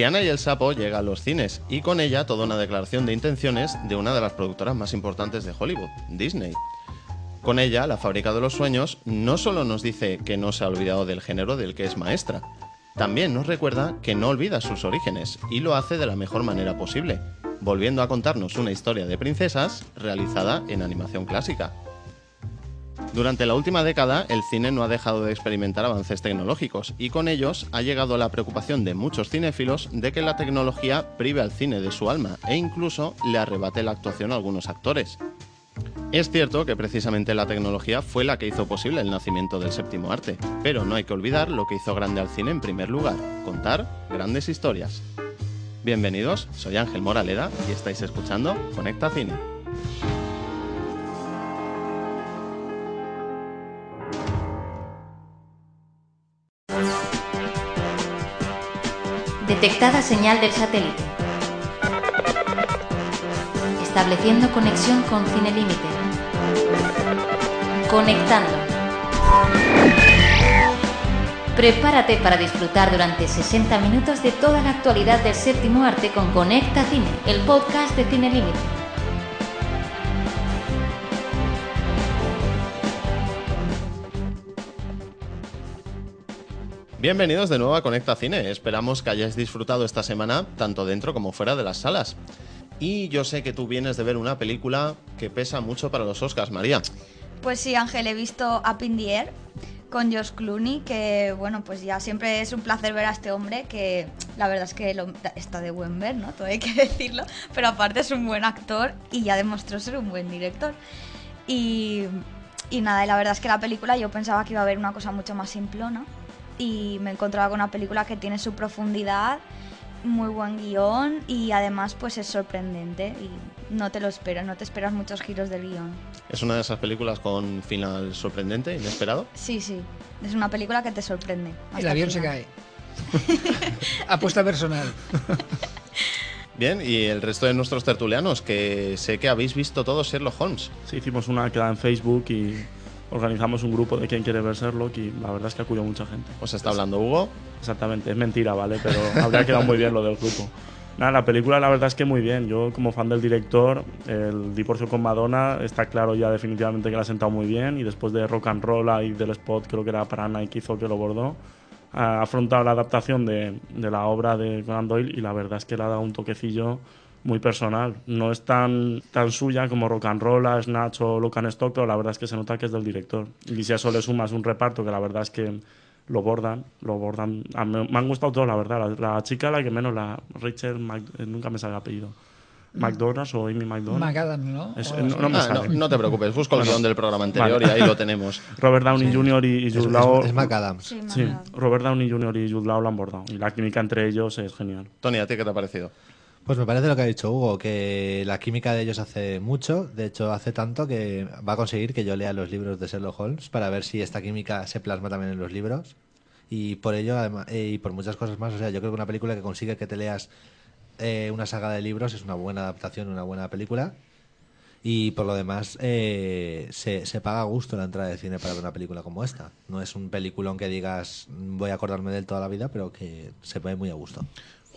Tiana y el Sapo llega a los cines y con ella toda una declaración de intenciones de una de las productoras más importantes de Hollywood, Disney. Con ella, la fábrica de los sueños no solo nos dice que no se ha olvidado del género del que es maestra, también nos recuerda que no olvida sus orígenes y lo hace de la mejor manera posible, volviendo a contarnos una historia de princesas realizada en animación clásica. Durante la última década, el cine no ha dejado de experimentar avances tecnológicos y con ellos ha llegado la preocupación de muchos cinéfilos de que la tecnología prive al cine de su alma e incluso le arrebate la actuación a algunos actores. Es cierto que precisamente la tecnología fue la que hizo posible el nacimiento del séptimo arte, pero no hay que olvidar lo que hizo grande al cine en primer lugar, contar grandes historias. Bienvenidos, soy Ángel Moraleda y estáis escuchando Conecta Cine. Detectada señal del satélite. Estableciendo conexión con Cine Límite. Conectando. Prepárate para disfrutar durante 60 minutos de toda la actualidad del séptimo arte con Conecta Cine, el podcast de Cine Límite. Bienvenidos de nuevo a Conecta Cine. Esperamos que hayáis disfrutado esta semana tanto dentro como fuera de las salas. Y yo sé que tú vienes de ver una película que pesa mucho para los Oscars, María. Pues sí, Ángel, he visto Up in the Air con Josh Clooney, que bueno, pues ya siempre es un placer ver a este hombre, que la verdad es que está de buen ver, ¿no? Todo hay que decirlo, pero aparte es un buen actor y ya demostró ser un buen director. Y, nada, y la verdad es que la película yo pensaba que iba a haber una cosa mucho más simplona y me encontraba con una película que tiene su profundidad, muy buen guion y además pues es sorprendente y no te lo esperas, no te esperas muchos giros del guion. Es una de esas películas con final sorprendente, inesperado. Sí, sí. Es una película que te sorprende. El avión se cae. Apuesta personal. Bien, y el resto de nuestros tertulianos, que sé que habéis visto todos Sherlock Holmes. Sí, hicimos una quedada en Facebook y organizamos un grupo de quien quiere ver Sherlock y la verdad es que acudió mucha gente. Os está hablando Hugo. Exactamente, es mentira, ¿vale? Pero habría quedado muy bien lo del grupo. Nada, la película la verdad es que muy bien. Yo como fan del director, el divorcio con Madonna está claro ya definitivamente que la ha sentado muy bien y después de Rock and Roll y del spot, creo que era para Nike hizo que lo bordó, ha afrontado la adaptación de, de la obra de Conan Doyle y la verdad es que le ha dado un toquecillo muy personal. No es tan, tan suya como Rock and Roll, Snatch o Lock and Stock, pero la verdad es que se nota que es del director. Y si a eso le sumas un reparto que la verdad es que lo bordan, lo bordan. A mí- me han gustado todos, la verdad. La, la chica, la que menos, la Rachel, Mac- eh, nunca me sale el apellido. McDonald's o Amy McDonald. McAdams, ¿no? Es- O no- no me Ah, sale. no, no te preocupes, busco el guion del programa anterior Vale. y ahí lo tenemos. Robert Downey Jr. y, y Es, Jude es- Law. es McAdams. Sí, Sí. Robert Downey Jr. y Jude Law lo han bordado. Y la química entre ellos es genial. Tony, ¿a ti qué te ha parecido? Pues me parece lo que ha dicho Hugo, que la química de ellos hace mucho, de hecho hace tanto que va a conseguir que yo lea los libros de Sherlock Holmes para ver si esta química se plasma también en los libros. Y por ello, además, eh, y por muchas cosas más, o sea, yo creo que una película que consigue que te leas eh, una saga de libros es una buena adaptación, una buena película. Y por lo demás, eh, se, se paga a gusto la entrada de cine para ver una película como esta. No es un peliculón que digas voy a acordarme de él toda la vida, pero que se ve muy a gusto.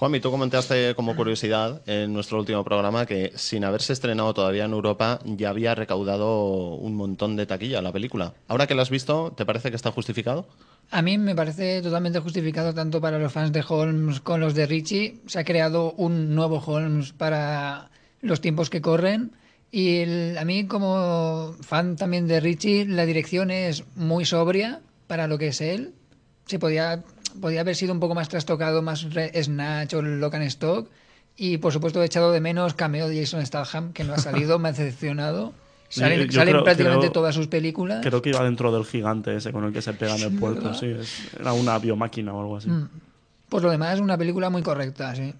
Juanmi, tú comentaste como curiosidad en nuestro último programa que sin haberse estrenado todavía en Europa ya había recaudado un montón de taquilla la película. Ahora que la has visto, ¿te parece que está justificado? A mí me parece totalmente justificado tanto para los fans de Holmes con los de Richie. Se ha creado un nuevo Holmes para los tiempos que corren. Y el- a mí como fan también de Richie, la dirección es muy sobria para lo que es él. Se podía, podía haber sido un poco más trastocado, más Snatch o Lock and Stock. Y por supuesto he echado de menos cameo de Jason Statham, que no ha salido, me ha decepcionado. Salen, Yo- yo salen creo- prácticamente creo- todas sus películas. Creo que iba dentro del gigante ese con el que se pega en el puerto. Sí, era una biomáquina o algo así. Mm. Pues lo demás es una película muy correcta, sí.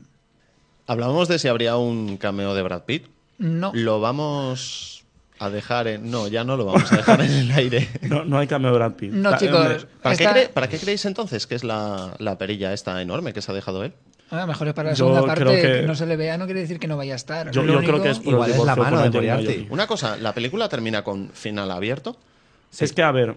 Hablábamos de si habría un cameo de Brad Pitt. No, Lo vamos a dejar en... No, ya no lo vamos a dejar en el aire. No, no hay cameo de Brad Pitt. No, Ta- chicos. ¿Para, qué cre- para qué creéis entonces que es la, la perilla esta enorme que se ha dejado él? a lo mejor es para la Yo segunda parte que... que- no se le vea, no quiere decir que no vaya a estar. Yo, Lo yo único- creo que es por Igual el es la mano de Moriarty. Una cosa, la película termina con final abierto. Es que, a ver,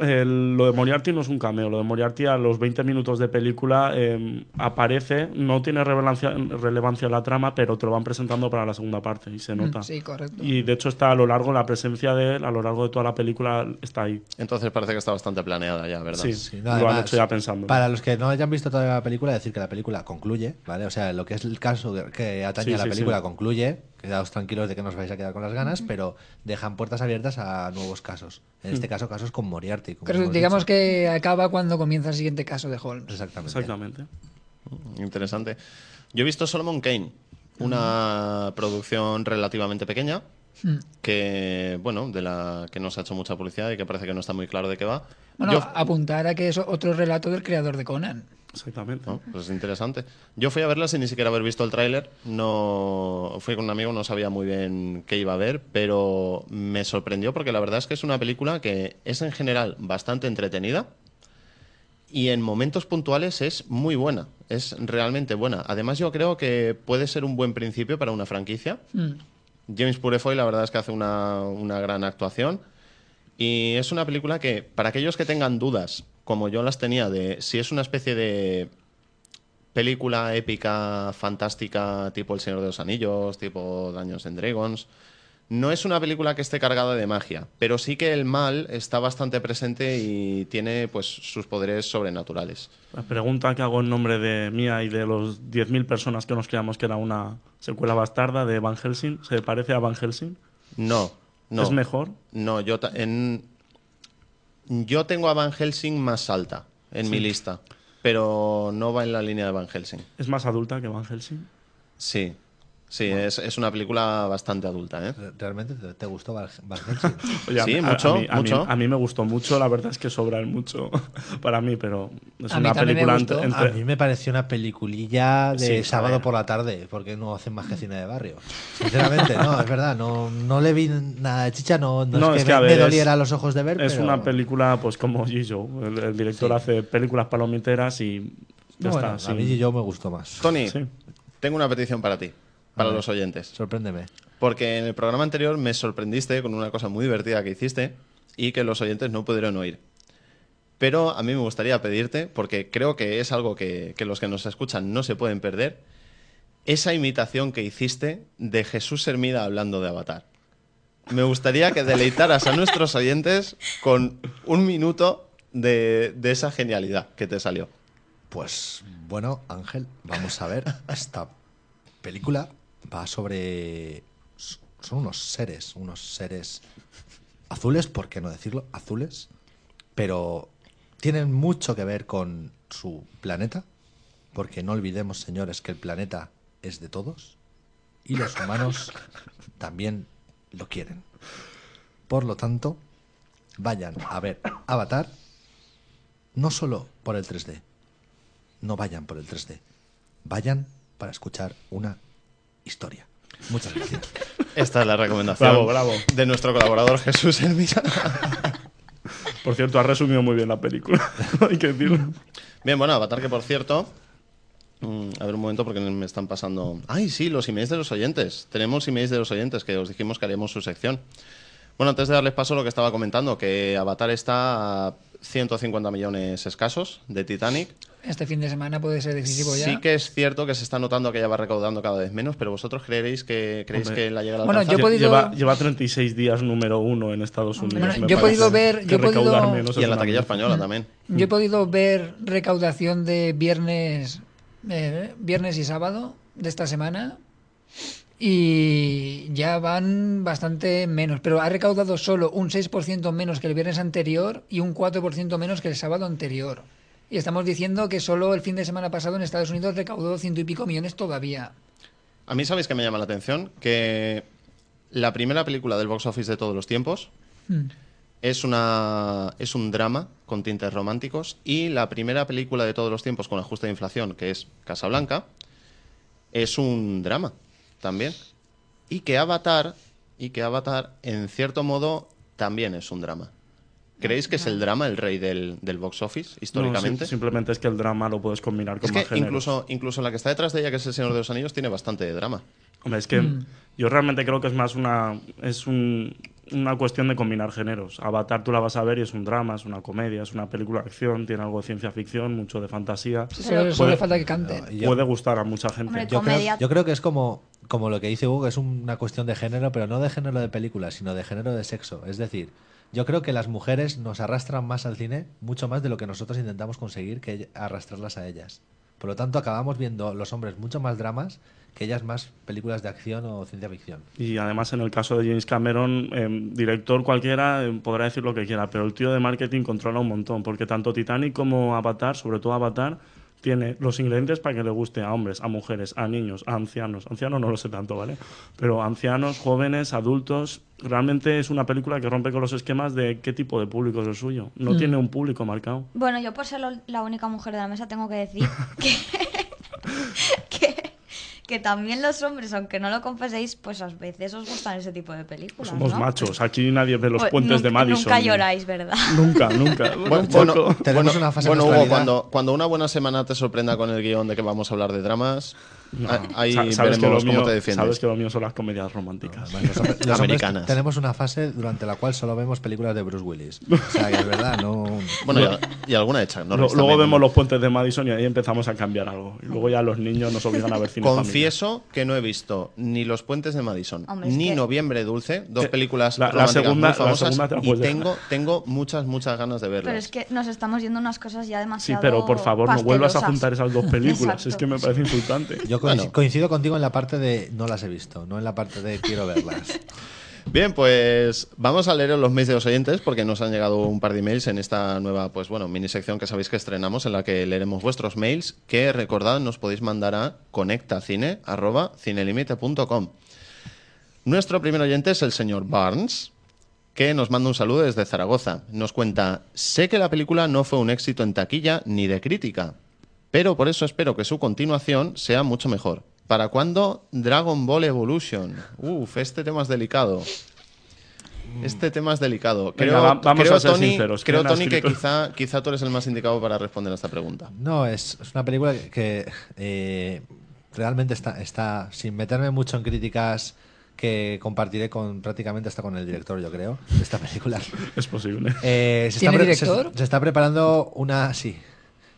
el- lo de Moriarty no es un cameo. Lo de Moriarty a los 20 minutos de película eh, aparece, no tiene relevancia, relevancia la trama, pero te lo van presentando para la segunda parte y se nota. Sí, correcto. Y de hecho está a lo largo, la presencia de él, a lo largo de toda la película está ahí. Entonces parece que está bastante planeada ya, ¿verdad? Sí, Sí, no, lo han además, hecho ya pensando. Para los que no hayan visto todavía la película, decir que la película concluye, ¿vale? O sea, lo que es el caso que- que atañe Sí, a la sí, película sí. concluye. Quedaos tranquilos de que no os vais a quedar con las ganas, pero dejan puertas abiertas a nuevos casos. En este caso, casos con Moriarty. como Pero hemos digamos dicho. que acaba cuando comienza el siguiente caso de Holmes. Exactamente. Exactamente. Interesante. Yo he visto Solomon Kane, una producción relativamente pequeña, Mm. que, bueno, de la que no se ha hecho mucha publicidad y que parece que no está muy claro de qué va. Bueno, Yo- apuntar a que es otro relato del creador de Conan. Exactamente. ¿no? Pues es interesante. Yo fui a verla sin ni siquiera haber visto el tráiler. No fui con un amigo, no sabía muy bien qué iba a ver, pero me sorprendió porque la verdad es que es una película que es en general bastante entretenida y en momentos puntuales es muy buena. Es realmente buena. Además, yo creo que puede ser un buen principio para una franquicia. Mm. James Purefoy la verdad es que hace una, una gran actuación y es una película que para aquellos que tengan dudas, como yo las tenía, de si es una especie de película épica, fantástica, tipo El Señor de los Anillos, tipo Daños en Dragons, no es una película que esté cargada de magia, pero sí que el mal está bastante presente y tiene pues sus poderes sobrenaturales. La pregunta que hago en nombre de mía y de los 10.000 personas que nos creíamos que era una secuela bastarda de Van Helsing, ¿se parece a Van Helsing? No, no. ¿Es mejor? No, yo, en, yo tengo a Van Helsing más alta en mi lista, pero no va en la línea de Van Helsing. ¿Es más adulta que Van Helsing? Sí, sí, es, es una película bastante adulta, ¿eh? ¿Realmente te, te gustó Van Helsing? Oye, Sí, a- mucho, a mí, a mí- mucho. A mí, me gustó mucho, la verdad es que sobran mucho para mí, pero es A una película entre, A mí me pareció una peliculilla de Sí, sábado por la tarde, porque no hacen más que cine de barrio. Sinceramente, no, es verdad, no, no le vi nada de chicha, no, no, No, es es que, me, ver, me es- doliera los ojos de ver, Es pero- una película pues como G-Show. El, el director Sí. hace películas palomiteras y ya Bueno, está. a sí. mí y yo me gustó más. Tony, Sí. tengo una petición para ti, para los oyentes. Sorpréndeme. Porque en el programa anterior me sorprendiste con una cosa muy divertida que hiciste y que los oyentes no pudieron oír. Pero a mí me gustaría pedirte, porque creo que es algo que, que los que nos escuchan no se pueden perder, esa imitación que hiciste de Jesús Hermida hablando de Avatar. Me gustaría que deleitaras a nuestros oyentes con un minuto de, de esa genialidad que te salió. Pues bueno, Ángel, vamos a ver. Esta película va sobre. Son unos seres, unos seres azules, ¿por qué no decirlo? Azules. Pero tienen mucho que ver con su planeta. Porque no olvidemos, señores, que el planeta es de todos. Y los humanos también lo quieren. Por lo tanto, vayan a ver Avatar no solo por el 3D, no vayan por el 3D. Vayan para escuchar una historia. Muchas gracias. Esta es la recomendación Bravo, bravo. de nuestro colaborador Jesús Hermida. Por cierto, has resumido muy bien la película. Hay que decirlo. Bien, bueno, Avatar que por cierto... mm, a ver un momento porque me están pasando... Ay, sí, los emails de los oyentes. Tenemos emails de los oyentes que os dijimos que haríamos su sección. Bueno, antes de darles paso lo que estaba comentando, que Avatar está a 150 millones escasos de Titanic. Este fin de semana puede ser decisivo ya. Sí que es cierto que se está notando que ya va recaudando cada vez menos, pero vosotros creeréis que creéis Hombre. que la llega a Bueno, yo he podido- Lleva, lleva 36 días número uno en Estados Unidos. Bueno, me yo he podido ver- yo he podido- menos y en la taquilla española también. Yo he podido ver recaudación de viernes, eh, viernes y sábado de esta semana y ya van bastante menos, pero ha recaudado solo un 6% menos que el viernes anterior y un 4% menos que el sábado anterior. Y estamos diciendo que solo el fin de semana pasado en Estados Unidos recaudó ciento y pico millones todavía. A mí, ¿sabéis que me llama la atención? Que la primera película del box office de todos los tiempos Mm. es, una, es un drama con tintes románticos y la primera película de todos los tiempos con ajuste de inflación, que es Casablanca, es un drama también. Y que Avatar, y que Avatar, en cierto modo, también es un drama. ¿Creéis que es el drama el rey del, del box office, históricamente? No, sim- simplemente es que el drama lo puedes combinar con es más que géneros. incluso, incluso la que está detrás de ella, que es El Señor de los Anillos, tiene bastante de drama. Hombre, es que Mm. yo realmente creo que es más una. Es un, una cuestión de combinar géneros. Avatar tú la vas a ver y es un drama, es una comedia, es una película de acción, tiene algo de ciencia ficción, mucho de fantasía. Solo, solo Puede- le falta que cante. Puede gustar a mucha gente. Hombre, Yo creo, Comedia. yo creo que es como, como lo que dice Hugo, es una cuestión de género, pero no de género de película, sino de género de sexo. Es decir, yo creo que las mujeres nos arrastran más al cine, mucho más de lo que nosotros intentamos conseguir que arrastrarlas a ellas. Por lo tanto, acabamos viendo los hombres mucho más dramas que ellas más películas de acción o ciencia ficción. Y además, en el caso de James Cameron, eh, director cualquiera eh, podrá decir lo que quiera, pero el tío de marketing controla un montón, porque tanto Titanic como Avatar, sobre todo Avatar, tiene los ingredientes para que le guste a hombres, a mujeres, a niños, a ancianos. Ancianos no lo sé tanto, ¿vale? Pero ancianos, jóvenes, adultos. Realmente es una película que rompe con los esquemas de qué tipo de público es el suyo. No tiene un público marcado. Bueno, yo por ser lo- la única mujer de la mesa tengo que decir que, que, que también los hombres, aunque no lo confeséis, pues a veces os gustan ese tipo de películas. Somos ¿no? machos. Aquí nadie ve los Pues puentes de Madison. Nunca lloráis, ¿verdad? Nunca, nunca. Bueno, bueno. Tenemos bueno, una fase bueno, en Hugo, cuando, cuando una buena semana te sorprenda con el guion de que vamos a hablar de dramas, No, a- ahí sa- sabes que lo mío- te defiendes. Sabes que lo mío son las comedias románticas. Los hombres Americanas. tenemos una fase durante la cual solo vemos películas de Bruce Willis. O sea, que es verdad, no... Bueno, y, y alguna hecha. ¿no? Lo- Resta luego también. vemos los puentes de Madison y ahí empezamos a cambiar algo. Y luego ya los niños nos obligan a ver cine. Confieso que no he visto ni Los Puentes de Madison Hombre, es ni que- Noviembre Dulce, dos Eh, películas la- segunda- muy la famosas segunda te la y tengo, tengo muchas, muchas ganas de verlas. Pero es que nos estamos yendo unas cosas ya Sí, demasiado pero por favor, no vuelvas a juntar esas dos películas. Exacto. Es que me parece insultante. Yo Bueno. coincido contigo en la parte de no las he visto, no en la parte de quiero verlas. Bien, pues vamos a leer los mails de los oyentes porque nos han llegado un par de emails en esta nueva, pues bueno, mini sección que sabéis que estrenamos en la que leeremos vuestros mails que recordad nos podéis mandar a conectacine@cinelimite.com. Nuestro primer oyente es el señor Barnes que nos manda un saludo desde Zaragoza. Nos cuenta, sé que la película no fue un éxito en taquilla ni de crítica, pero por eso espero que su continuación sea mucho mejor. ¿Para cuándo Dragon Ball Evolution? Uf, este tema es delicado. Este tema es delicado. Creo, Venga, va- vamos creo, a ser Tony, sinceros. creo, ¿quién ha Tony, que quizá, quizá tú eres el más indicado para responder a esta pregunta. No, es, es una película que, eh, realmente está, está, sin meterme mucho en críticas que compartiré con prácticamente hasta con el director, yo creo, de esta película. Es posible. Eh, se, ¿Tiene está director? Se, se está preparando una. Sí.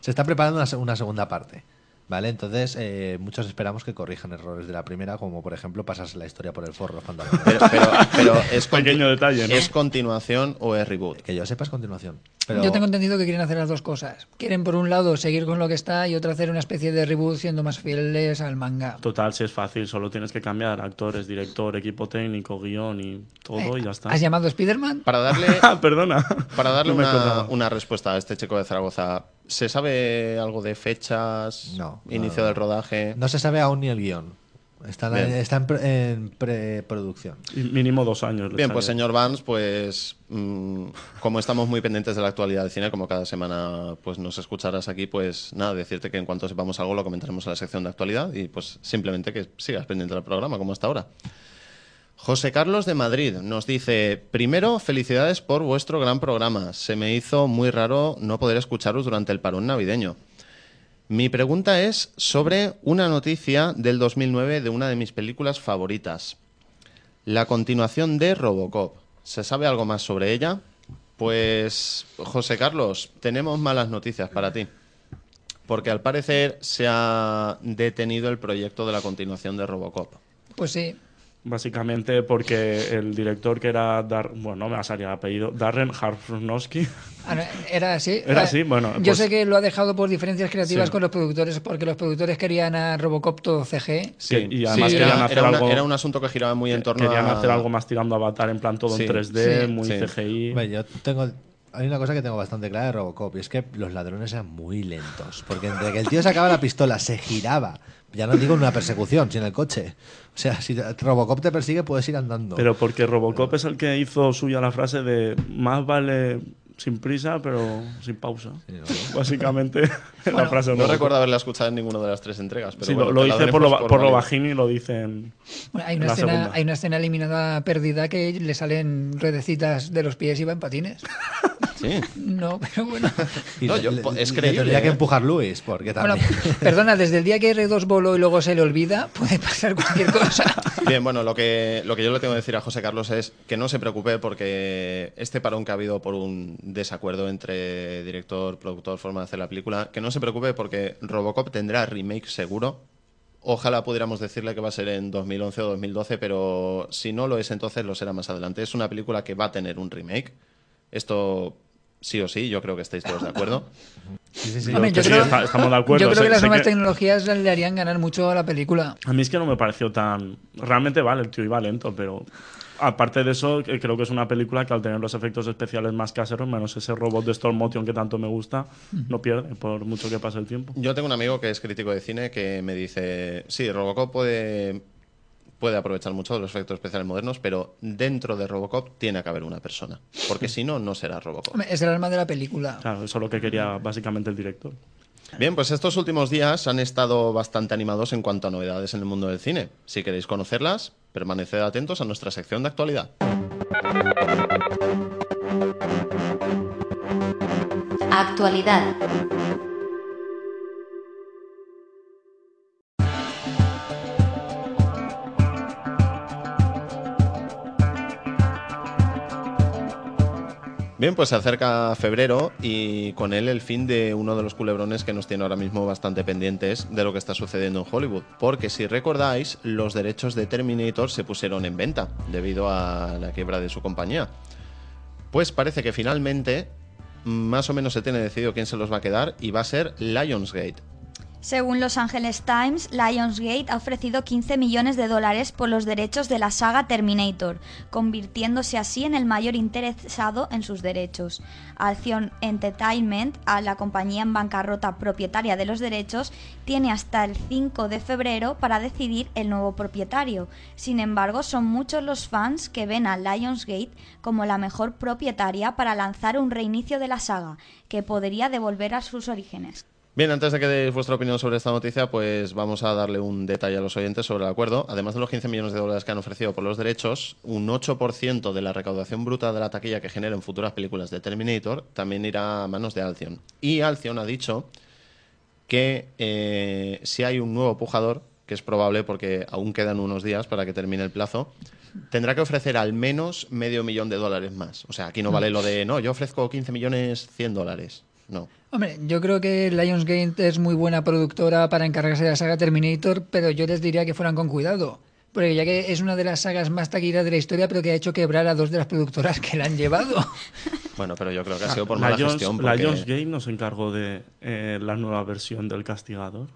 Se está preparando una, se- una segunda parte. ¿Vale? Entonces, eh, muchos esperamos que corrijan errores de la primera, como por ejemplo pasarse la historia por el forro los pantalones. Pero, pero, pero es, Pequeño detalle, ¿no? ¿es continuación o es reboot? que yo sepa es continuación. Pero Yo tengo entendido que quieren hacer las dos cosas. Quieren, por un lado, seguir con lo que está y otro, hacer una especie de reboot siendo más fieles al manga. Total, si es fácil, solo tienes que cambiar actores, director, equipo técnico, guion y todo y ya está. ¿Has llamado a Spider-Man? Para darle, Ah, perdona. para darle No una, una respuesta a este chico de Zaragoza, ¿se sabe algo de fechas? No, ¿Inicio no. del rodaje? no se sabe aún ni el guion. Está, en- Bien. está en, pre- en preproducción. Y Mínimo dos años. Bien, pues señor Vance, pues mm, como estamos muy pendientes de la actualidad del cine, como cada semana pues nos escucharás aquí, pues nada, decirte que en cuanto sepamos algo lo comentaremos en la sección de actualidad y pues simplemente que sigas pendiente del programa como hasta ahora. José Carlos de Madrid nos dice, primero, felicidades por vuestro gran programa. Se me hizo muy raro no poder escucharos durante el parón navideño. Mi pregunta es sobre una noticia del 2009 de una de mis películas favoritas. La continuación de Robocop. ¿Se sabe algo más sobre ella? Pues, José Carlos, tenemos malas noticias para ti. Porque al parecer se ha detenido el proyecto de la continuación de Robocop. Pues sí. Básicamente porque el director que era, Dar bueno, no me va a salir el apellido, Darren Aronofsky, Ah, Era así. Era Ah, así, bueno, Yo pues- sé que lo ha dejado por diferencias creativas Sí. con los productores, porque los productores querían a Robocop todo CG. Sí, y además Sí, querían era, hacer era una- algo- era un asunto que giraba muy en torno querían a... hacer algo más tirando a Avatar en plan todo Sí, en 3D, sí, muy sí. CGI. Hombre, yo tengo. Hay una cosa que tengo bastante clara de Robocop y es que los ladrones eran muy lentos. Porque entre que el tío sacaba la pistola, se giraba. Ya no digo en una persecución, sino en el coche. O sea, si Robocop te persigue, puedes ir andando. Pero porque Robocop es el que hizo suya la frase de más vale sin prisa, pero sin pausa. Sí, ¿no? Básicamente, la frase No recuerdo haberla escuchado en ninguna de las tres entregas. Pero Sí, bueno, lo, dice por lo, por lo bajín y lo dicen. Bueno, hay, una escena, hay una escena eliminada perdida que le salen ruedecitas de los pies y va en patines. Sí. No, pero bueno. No, yo- es le creíble, Tendría que ¿eh? empujar Luis, porque Bueno, también. perdona, desde el día que R2 voló y luego se le olvida, puede pasar cualquier cosa. Bien, bueno, lo que, lo que yo le tengo que decir a José Carlos es que no se preocupe porque este parón que ha habido por un desacuerdo entre director, productor, forma de hacer la película, que no se preocupe porque Robocop tendrá remake seguro. Ojalá pudiéramos decirle que va a ser en 2011 o 2012, pero si no lo es entonces lo será más adelante. Es una película que va a tener un remake. Esto sí o sí, yo creo que estáis todos de acuerdo. Sí, sí, yo creo- está- estamos de acuerdo. Yo creo Sé- que las nuevas que- tecnologías le harían ganar mucho a la película. A mí es que no me pareció tan. Realmente vale, el tío iba lento, pero. Aparte de eso, eh, creo que es una película que al tener los efectos especiales más caseros, menos ese robot de stop motion que tanto me gusta, no pierde por mucho que pase el tiempo. Yo tengo un amigo que es crítico de cine que me dice, sí, Robocop puede, puede aprovechar mucho de los efectos especiales modernos, pero dentro de Robocop tiene que haber una persona, porque si no, no será Robocop. Es el alma de la película. Claro, eso es lo que quería básicamente el director. Bien, pues estos últimos días han estado bastante animados en cuanto a novedades en el mundo del cine. Si queréis conocerlas, permaneced atentos a nuestra sección de actualidad. Actualidad. Bien, pues se acerca febrero y con él el fin de uno de los culebrones que nos tiene ahora mismo bastante pendientes de lo que está sucediendo en Hollywood. Porque si recordáis, los derechos de Terminator se pusieron en venta debido a la quiebra de su compañía. Pues parece que finalmente más o menos se tiene decidido quién se los va a quedar y va a ser Lionsgate. Según Los Angeles Times, Lionsgate ha ofrecido 15 millones de dólares por los derechos de la saga Terminator, convirtiéndose así en el mayor interesado en sus derechos. Alcyon Entertainment, a la compañía en bancarrota propietaria de los derechos, tiene hasta el 5 de febrero para decidir el nuevo propietario. Sin embargo, son muchos los fans que ven a Lionsgate como la mejor propietaria para lanzar un reinicio de la saga, que podría devolver a sus orígenes. Bien, antes de que deis vuestra opinión sobre esta noticia, pues vamos a darle un detalle a los oyentes sobre el acuerdo. Además de los 15 millones de dólares que han ofrecido por los derechos, un 8% de la recaudación bruta de la taquilla que generen futuras películas de Terminator también irá a manos de Alcyon. Y Alcyon ha dicho que eh, si hay un nuevo pujador, que es probable porque aún quedan unos días para que termine el plazo, tendrá que ofrecer al menos medio millón de dólares más. O sea, aquí no vale lo de, no, yo ofrezco 15 millones 100 dólares. No. Hombre, yo creo que Lionsgate es muy buena productora para encargarse de la saga Terminator, pero yo les diría que fueran con cuidado. Porque ya que es una de las sagas más taquilleras de la historia, pero que ha hecho quebrar a dos de las productoras que la han llevado. Bueno, pero yo creo que ha sido por mala Lions- gestión. porque- Lionsgate nos encargó de eh, la nueva versión del Castigador.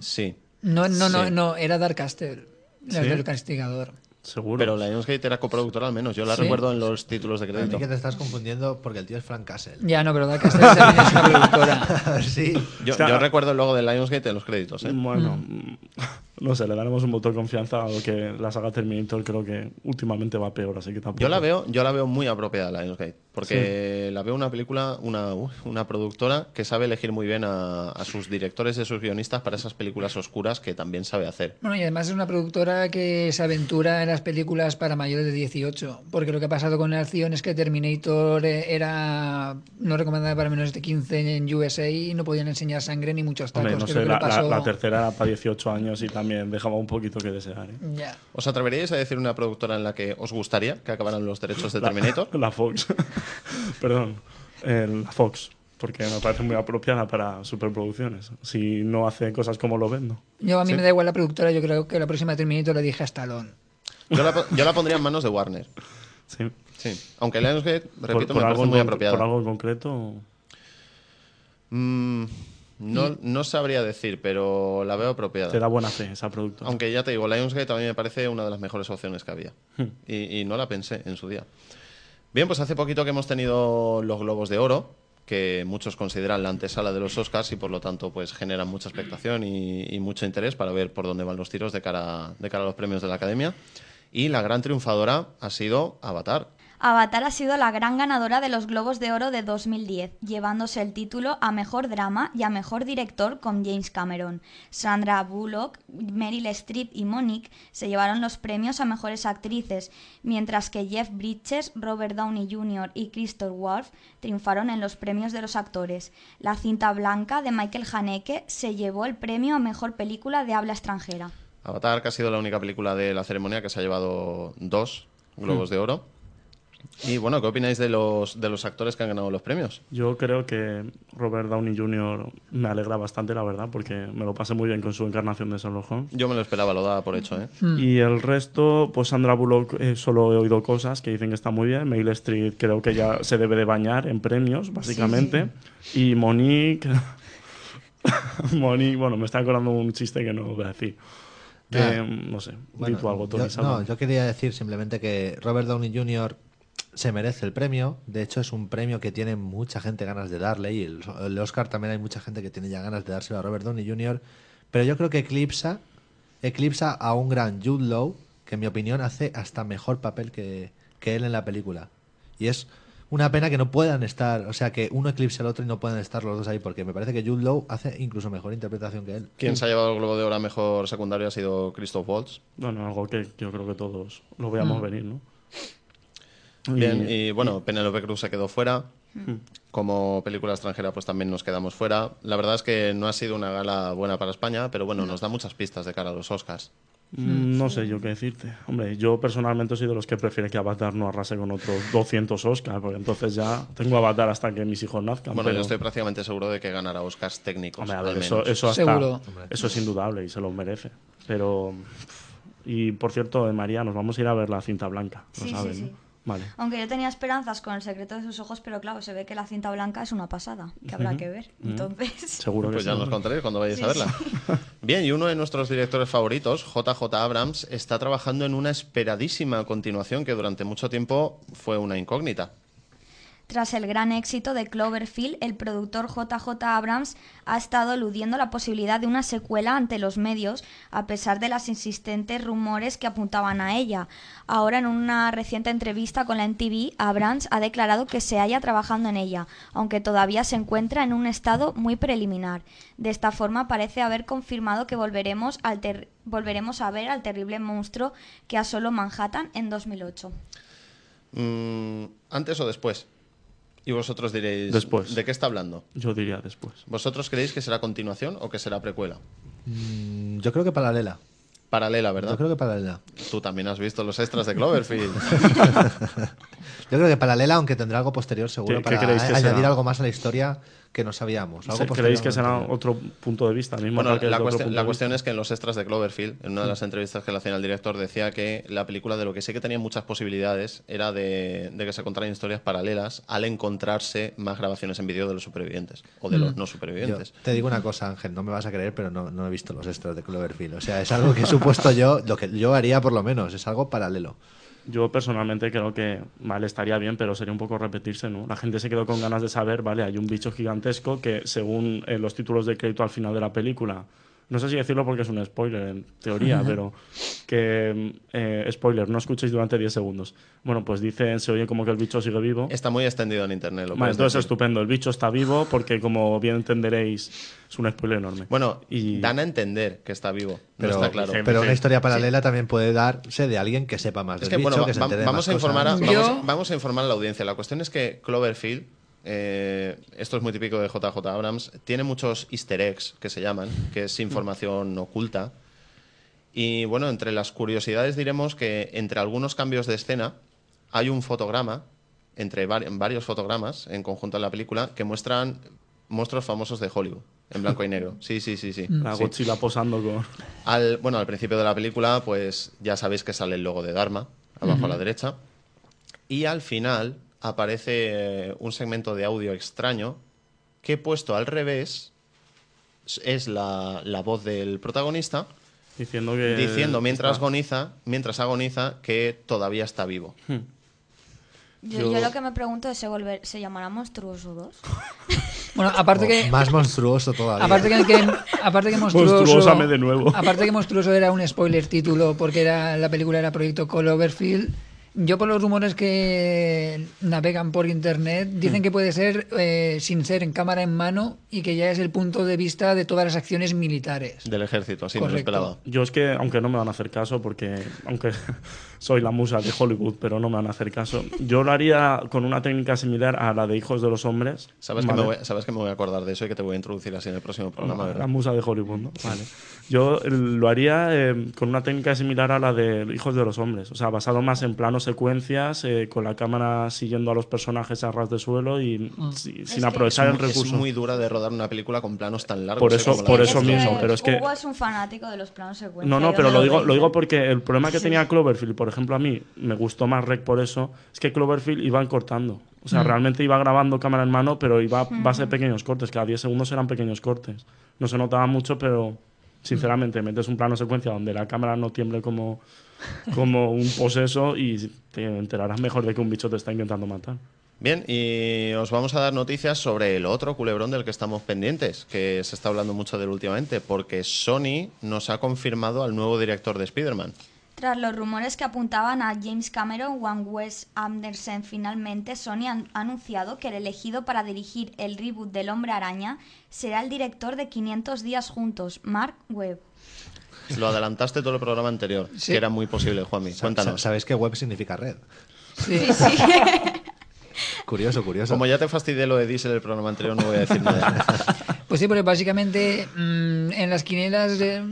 Sí. No, no, no, Sí. no, era Dark Castle, la ¿Sí? del castigador. Seguro. Pero Lionsgate era coproductora al menos, yo la ¿Sí? recuerdo en los títulos de A mí crédito. que te estás confundiendo porque el tío es Frank Castle. Ya no, pero Dark Castle también es una productora. sí. Yo, O sea- yo recuerdo el logo de Lionsgate en los créditos, ¿eh? Bueno, mm, no sé, le daremos un voto de confianza a lo que la saga Terminator creo que últimamente va peor, así que tampoco. Yo la veo, yo la veo muy apropiada Lionsgate, porque la veo una película, una, una productora que sabe elegir muy bien a, a sus directores y a sus guionistas para esas películas oscuras que también sabe hacer. Bueno, y además es una productora que se aventura en las películas para mayores de 18, porque lo que ha pasado con la acción es que Terminator eh, era no recomendada para menores de 15 en USA y no podían enseñar sangre ni muchos tacos. Hombre, no sé, la, le pasó- la- la tercera era para 18 años y también dejaba un poquito que desear. ¿eh? ¿Os atreveríais a decir una productora en la que os gustaría que acabaran los derechos de Terminator? La, la Fox. Perdón, el- la Fox. Porque me parece muy apropiada para superproducciones. Si no hace cosas como lo vendo. Yo a mí me da igual la productora, yo creo que la próxima Terminator le dije a Stallone. Yo la, po- yo la pondría en manos de Warner. Sí. Sí. Aunque Lionsgate, Por- repito, por me algo parece muy apropiada. Por algo en concreto. Mm, no, no sabría decir, pero la veo apropiada. Te da buena fe esa productora. Aunque ya te digo, Lionsgate a mí me parece una de las mejores opciones que había. Hmm. Y, y no la pensé en su día. Bien, pues hace poquito que hemos tenido los Globos de Oro, que muchos consideran la antesala de los Oscars y por lo tanto pues generan mucha expectación y, y mucho interés para ver por dónde van los tiros de cara, de cara a los premios de la Academia. Y la gran triunfadora ha sido Avatar. Avatar ha sido la gran ganadora de los Globos de Oro de 2010, llevándose el título a Mejor Drama y a Mejor Director con James Cameron. Sandra Bullock, Meryl Streep y Monique se llevaron los premios a Mejores Actrices, mientras que Jeff Bridges, Robert Downey Jr. y Christopher Wolf triunfaron en los premios de los actores. La cinta blanca de Michael Haneke se llevó el premio a Mejor Película de Habla Extranjera. Avatar, que ha sido la única película de la ceremonia que se ha llevado dos globos de oro. Y bueno, ¿qué opináis de los, de los actores que han ganado los premios? Yo creo que Robert Downey Jr. me alegra bastante, la verdad, porque me lo pasé muy bien con su encarnación de Sherlock Holmes. Yo me lo esperaba, lo daba por hecho, ¿eh? Y el resto, pues Sandra Bullock, eh, solo he oído cosas que dicen que está muy bien. Meryl Streep creo que ya se debe de bañar en premios, básicamente. Y Monique... Monique, bueno, me está acordando un chiste que no voy a decir. Que, Ah. no sé, Bueno, algo, Tony, yo, no, yo quería decir simplemente que Robert Downey Jr. se merece el premio. De hecho, es un premio que tiene mucha gente ganas de darle. Y el, el Oscar también hay mucha gente que tiene ya ganas de dárselo a Robert Downey Jr. Pero yo creo que eclipsa, eclipsa a un gran Jude Law, que en mi opinión hace hasta mejor papel que, que él en la película. Y es una pena que no puedan estar, o sea, que uno eclipse al otro y no puedan estar los dos ahí, porque me parece que Jude Law hace incluso mejor interpretación que él. Quien se ha llevado el globo de oro a mejor secundario ha sido Christoph Waltz. Bueno, algo que yo creo que todos lo veamos venir, ¿no? Bien, y bueno, Penélope Cruz se quedó fuera. Como película extranjera, pues también nos quedamos fuera. La verdad es que no ha sido una gala buena para España, pero bueno, nos da muchas pistas de cara a los Oscars. Mm, No sé yo qué decirte. Hombre, yo personalmente soy de los que prefiere que Avatar no arrase con otros 200 Oscars, porque entonces ya tengo Avatar hasta que mis hijos nazcan. Bueno, pero- yo estoy prácticamente seguro de que ganará Oscars técnicos. Hombre, a al ver, menos. eso, eso, hasta- Seguro. eso es indudable y se lo merece. Pero. Y por cierto, eh, María, nos vamos a ir a ver la cinta blanca. Lo Sí, sí, sabes, sí. ¿no? Vale. Aunque yo tenía esperanzas con el secreto de sus ojos, pero claro, se ve que la cinta blanca es una pasada, que habrá que ver. Entonces, Seguro que Pues ya nos contaréis cuando vayáis Sí, a verla. Bien, y uno de nuestros directores favoritos, JJ Abrams, está trabajando en una esperadísima continuación que durante mucho tiempo fue una incógnita. Tras el gran éxito de Cloverfield, el productor JJ Abrams ha estado eludiendo la posibilidad de una secuela ante los medios, a pesar de las insistentes rumores que apuntaban a ella. Ahora, en una reciente entrevista con la NTV, Abrams ha declarado que se halla trabajando en ella, aunque todavía se encuentra en un estado muy preliminar. De esta forma, parece haber confirmado que volveremos, al volveremos a ver al terrible monstruo que asoló Manhattan en 2008. Mm, ¿Antes o después? Y vosotros diréis, Después. ¿de qué está hablando? Yo diría después. ¿Vosotros creéis que será continuación o que será precuela? Mm, Yo creo que paralela. Paralela, ¿verdad? Yo creo que paralela. Tú también has visto los extras de Cloverfield. Yo creo que paralela, aunque tendrá algo posterior seguro ¿Qué- qué para creéis que añadir será? algo más a la historia que no sabíamos. Algo posterior ¿Creéis que será otro punto de vista? Mismo Bueno, que la, cuestión, punto la de cuestión vista? es que en los extras de Cloverfield, en una de las entrevistas que le hacían al director, decía que la película de lo que sí que tenía muchas posibilidades era de, de que se contaran historias paralelas al encontrarse más grabaciones en vídeo de los supervivientes o de los no Yo supervivientes. te digo una cosa, Ángel, no me vas a creer, pero no, no he visto los extras de Cloverfield. O sea, es algo que he supuesto yo, lo que yo haría por lo menos, es algo paralelo. Yo personalmente creo que, vale, estaría bien, pero sería un poco repetirse, ¿no? La gente se quedó con ganas de saber, vale, hay un bicho gigantesco que según eh, los títulos de crédito al final de la película, no sé si decirlo porque es un spoiler en teoría, pero que, eh, spoiler, no escuchéis durante 10 segundos. Bueno, pues dicen, se oye como que el bicho sigue vivo. Está muy extendido en internet. Lo Vale, entonces decir. estupendo, el bicho está vivo porque como bien entenderéis, es un spoiler enorme. Bueno, Y- dan a entender que está vivo. Pero, no está claro. pero una historia paralela también puede darse de alguien que sepa más Es del que, bicho, bueno, que se va- entere de vamos, más a informar a, vamos, vamos a informar a la audiencia. La cuestión es que Cloverfield, eh, esto es muy típico de JJ Abrams, tiene muchos easter eggs que se llaman, que es información oculta. Y bueno, entre las curiosidades diremos que entre algunos cambios de escena hay un fotograma, entre vari- varios fotogramas en conjunto en la película, que muestran monstruos famosos de Hollywood, en blanco y negro. Sí, sí, sí, sí. La Sí. Godzilla posando con... Al, bueno, al principio de la película, pues ya sabéis que sale el logo de Dharma, abajo a la derecha. Y al final aparece eh, un segmento de audio extraño que puesto al revés es la, la voz del protagonista Diciendo que... diciendo mientras está- agoniza, mientras agoniza que todavía está vivo. Yo, Yo- yo lo que me pregunto es, ¿se, volver, ¿se llamará Monstruoso 2? Bueno, aparte que, Más monstruoso todavía. aparte que, que- aparte que monstruoso, Monstruósame de nuevo. Aparte que monstruoso era un spoiler título porque era la película era Proyecto Cloverfield. Yo por los rumores que navegan por internet dicen Hmm. que puede ser eh, sin ser en cámara en mano y que ya es el punto de vista de todas las acciones militares. Del ejército, así me lo Correcto. esperaba. Yo es que, aunque no me van a hacer caso, porque aunque soy la musa de Hollywood, pero no me van a hacer caso, yo lo haría con una técnica similar a la de Hijos de los Hombres. Sabes, que ¿vale? me voy, sabes que me voy a acordar de eso y que te voy a introducir así en el próximo programa, La musa de Hollywood, ¿no? Vale. Yo eh, lo haría eh, con una técnica similar a la de Hijos de los Hombres. O sea, basado más en planos secuencias, eh, con la cámara siguiendo a los personajes a ras de suelo y si- sin que aprovechar el Es recurso. muy dura de rodar una película con planos tan largos. Por ¿eh? eso- por eso mismo, pero es que- Hugo es un fanático de los planos secuencia. No, no, ¿y pero lo digo, lo digo porque el problema que tenía Cloverfield, por ejemplo, a mí me gustó más Rec por eso, es que Cloverfield iban cortando. O sea, realmente iba grabando cámara en mano, pero iba a base de pequeños cortes. Cada 10 segundos eran pequeños cortes. No se notaba mucho, pero sinceramente metes un plano secuencia donde la cámara no tiemble como, como un poseso y te enterarás mejor de que un bicho te está intentando matar. Bien, y os vamos a dar noticias sobre el otro culebrón del que estamos pendientes, que se está hablando mucho de él últimamente, porque Sony nos ha confirmado al nuevo director de Spider-Man. Tras los rumores que apuntaban a James Cameron, Juan Wes Anderson, finalmente Sony ha anunciado que el elegido para dirigir el reboot del Hombre Araña será el director de 500 días juntos, Mark Webb. Lo adelantaste todo el programa anterior, Sí. que era muy posible, Juanmi. Cuéntanos. Sabéis que web significa red. Sí. Curioso, curioso. Como ya te fastidié lo de Diesel el programa anterior, no voy a decir nada. Pues sí, porque básicamente mm, en las quinielas, eh,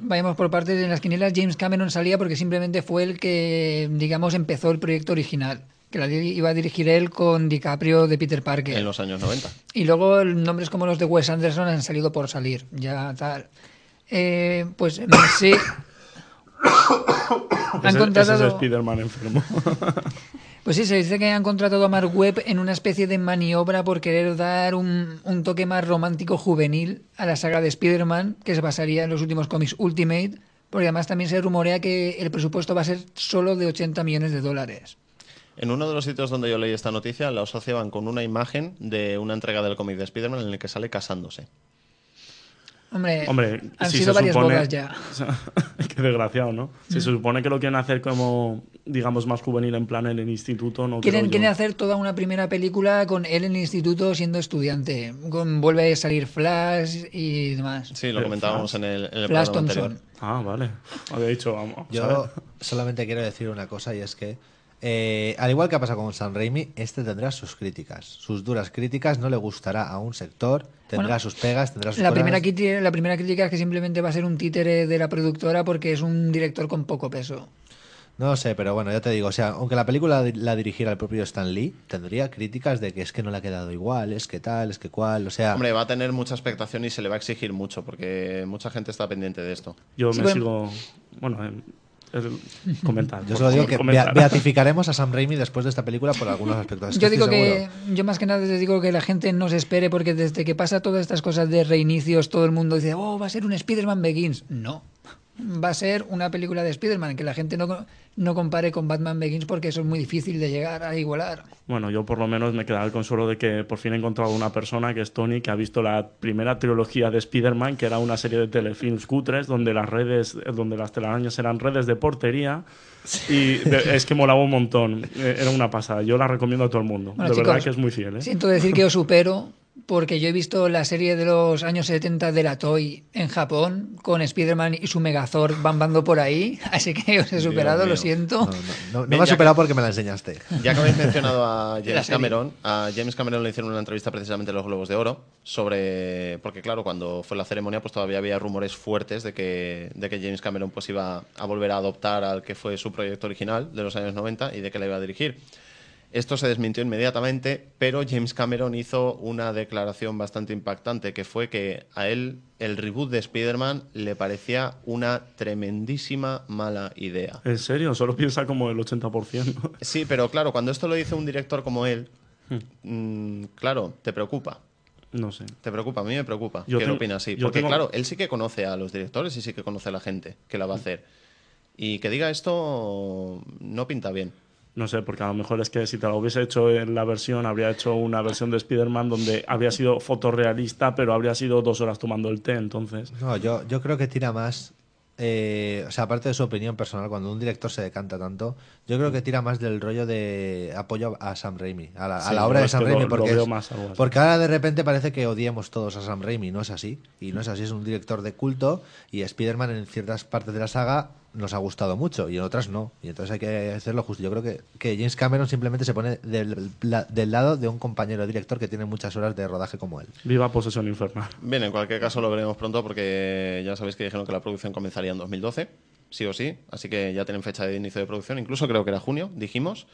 vayamos por partes, en las quinielas James Cameron salía porque simplemente fue el que, digamos, empezó el proyecto original, que la iba a dirigir él con DiCaprio de Peter Parker. en los años 90. Y luego nombres como los de Wes Anderson han salido por salir, ya tal. Eh, pues sí. han Ese, ese es Spider-Man enfermo. pues sí, se dice que han contratado a Mark Webb en una especie de maniobra por querer dar un, un toque más romántico juvenil a la saga de Spider-Man, que se basaría en los últimos cómics Ultimate, porque además también se rumorea que el presupuesto va a ser solo de 80 millones de dólares. En uno de los sitios donde yo leí esta noticia, la asociaban con una imagen de una entrega del cómic de Spider-Man en el que sale casándose. Hombre, Hombre, han si sido varias supone- bodas ya. Qué desgraciado, ¿no? Si se supone que lo quieren hacer como, digamos, más juvenil en plan en el instituto, no Quieren, hacer toda una primera película con él en el instituto siendo estudiante. Con, vuelve a salir Flash y demás. Sí, lo Eh, comentábamos en el, en el Flash Thompson. anterior. Ah, vale. Había dicho, vamos. Yo solamente quiero decir una cosa y es que, eh, al igual que ha pasado con San Raimi, este tendrá sus críticas. Sus duras críticas no le gustará a un sector, tendrá Bueno, sus pegas, tendrá sus La primera, crítica, la primera crítica es que simplemente va a ser un títere de la productora porque es un director con poco peso. No lo sé, pero bueno, ya te digo, o sea, aunque la película la dirigiera el propio Stan Lee, tendría críticas de que es que no le ha quedado igual, es que tal, es que cual, o sea... Hombre, va a tener mucha expectación y se le va a exigir mucho, porque mucha gente está pendiente de esto. Yo Sí, me bueno. sigo. Bueno, eh, el comenta. Yo solo digo favor, que beatificaremos a Sam Raimi después de esta película por algunos aspectos. Es yo estoy digo que, seguro. yo más que nada les digo que la gente no se espere porque desde que pasa todas estas cosas de reinicios todo el mundo dice, oh, va a ser un Spider-Man Begins. No, va a ser una película de Spider-Man que la gente no, no compare con Batman Begins porque eso es muy difícil de llegar a igualar. Bueno, yo por lo menos me queda el consuelo de que por fin he encontrado una persona que es Tony, que ha visto la primera trilogía de Spider-Man, que era una serie de telefilms cutres, donde las redes, donde las telarañas eran redes de portería. Y de- es que molaba un montón. Eh, Era una pasada. Yo la recomiendo a todo el mundo. Bueno, de verdad que es muy fiel. ¿eh? Siento decir que os supero porque yo he visto la serie de los años 70 de la Toy en Japón con Spider-Man y su Megazord bambando por ahí, así que os he superado, lo siento. No, no, no, no Bien, me ha ya superado porque me la enseñaste. Ya que habéis mencionado a James. Cameron, a James Cameron le hicieron una entrevista precisamente en los Globos de Oro sobre porque claro, cuando fue la ceremonia pues todavía había rumores fuertes de que de que James Cameron pues iba a volver a adoptar al que fue su proyecto original de los años 90 y de que la iba a dirigir. Esto se desmintió inmediatamente, pero James Cameron hizo una declaración bastante impactante, que fue que a él el reboot de Spider-Man le parecía una tremendísima mala idea. ¿En serio? Solo piensa como el 80%. Sí, pero claro, cuando esto lo dice un director como él, mm, claro, te preocupa. No sé. Te preocupa, a mí me preocupa. Yo ¿Qué tengo- opinas? Sí, porque tengo- claro, él sí que conoce a los directores y sí que conoce a la gente que la va a hacer. Y que diga esto no pinta bien. No sé, porque a lo mejor es que si te lo hubiese hecho en la versión, habría hecho una versión de Spider-Man donde habría sido fotorrealista, pero habría sido dos horas tomando el té, entonces. No, yo, yo creo que tira más eh, o sea, aparte de su opinión personal, cuando un director se decanta tanto, yo creo que tira más del rollo de apoyo a Sam Raimi, a la, a la obra de Sam Raimi, lo porque, es- más porque ahora de repente parece que odiemos todos a Sam Raimi, no es así, y no es así, es un director de culto, y Spider-Man en ciertas partes de la saga nos ha gustado mucho, y en otras no, y entonces hay que hacerlo justo. Yo creo que, que James Cameron simplemente se pone del, la- del lado de un compañero director que tiene muchas horas de rodaje como él. Viva Posesión Infernal. Bien, en cualquier caso lo veremos pronto porque ya sabéis que dijeron que la producción comenzaría en 2012, sí o sí, así que ya tienen fecha de inicio de producción, incluso creo que era junio, dijimos.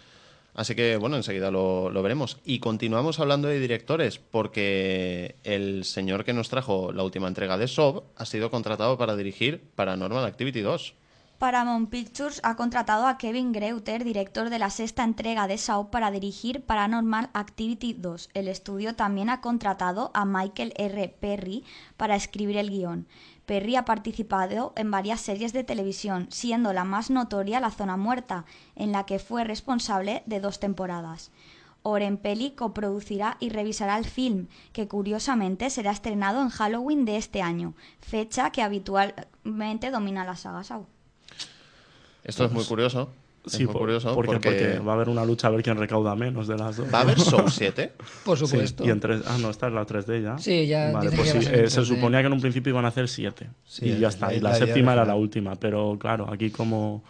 Así que bueno, enseguida lo, lo veremos. Y continuamos hablando de directores porque el señor que nos trajo la última entrega de Sob ha sido contratado para dirigir Paranormal Activity 2. Paramount Pictures ha contratado a Kevin Greuter, director de la sexta entrega de Saw, para dirigir Paranormal Activity 2. El estudio también ha contratado a Michael R. Perry para escribir el guion. Perry ha participado en varias series de televisión, siendo la más notoria La Zona Muerta, en la que fue responsable de dos temporadas. Oren Peli coproducirá y revisará el film, que curiosamente será estrenado en Halloween de este año, fecha que habitualmente domina la saga Saw. Esto es muy curioso. Es Sí, muy por- curioso porque, porque, porque va a haber una lucha a ver quién recauda menos de las dos. va a haber Soul 7. Por Sí, supuesto. y en tres, ah, no, esta es la 3D ya. Sí, ya Vale, pues sí, eh, se 3D. suponía que en un principio iban a hacer 7. Sí, y ya es está. Y la, séptima era la última. Pero claro, aquí como.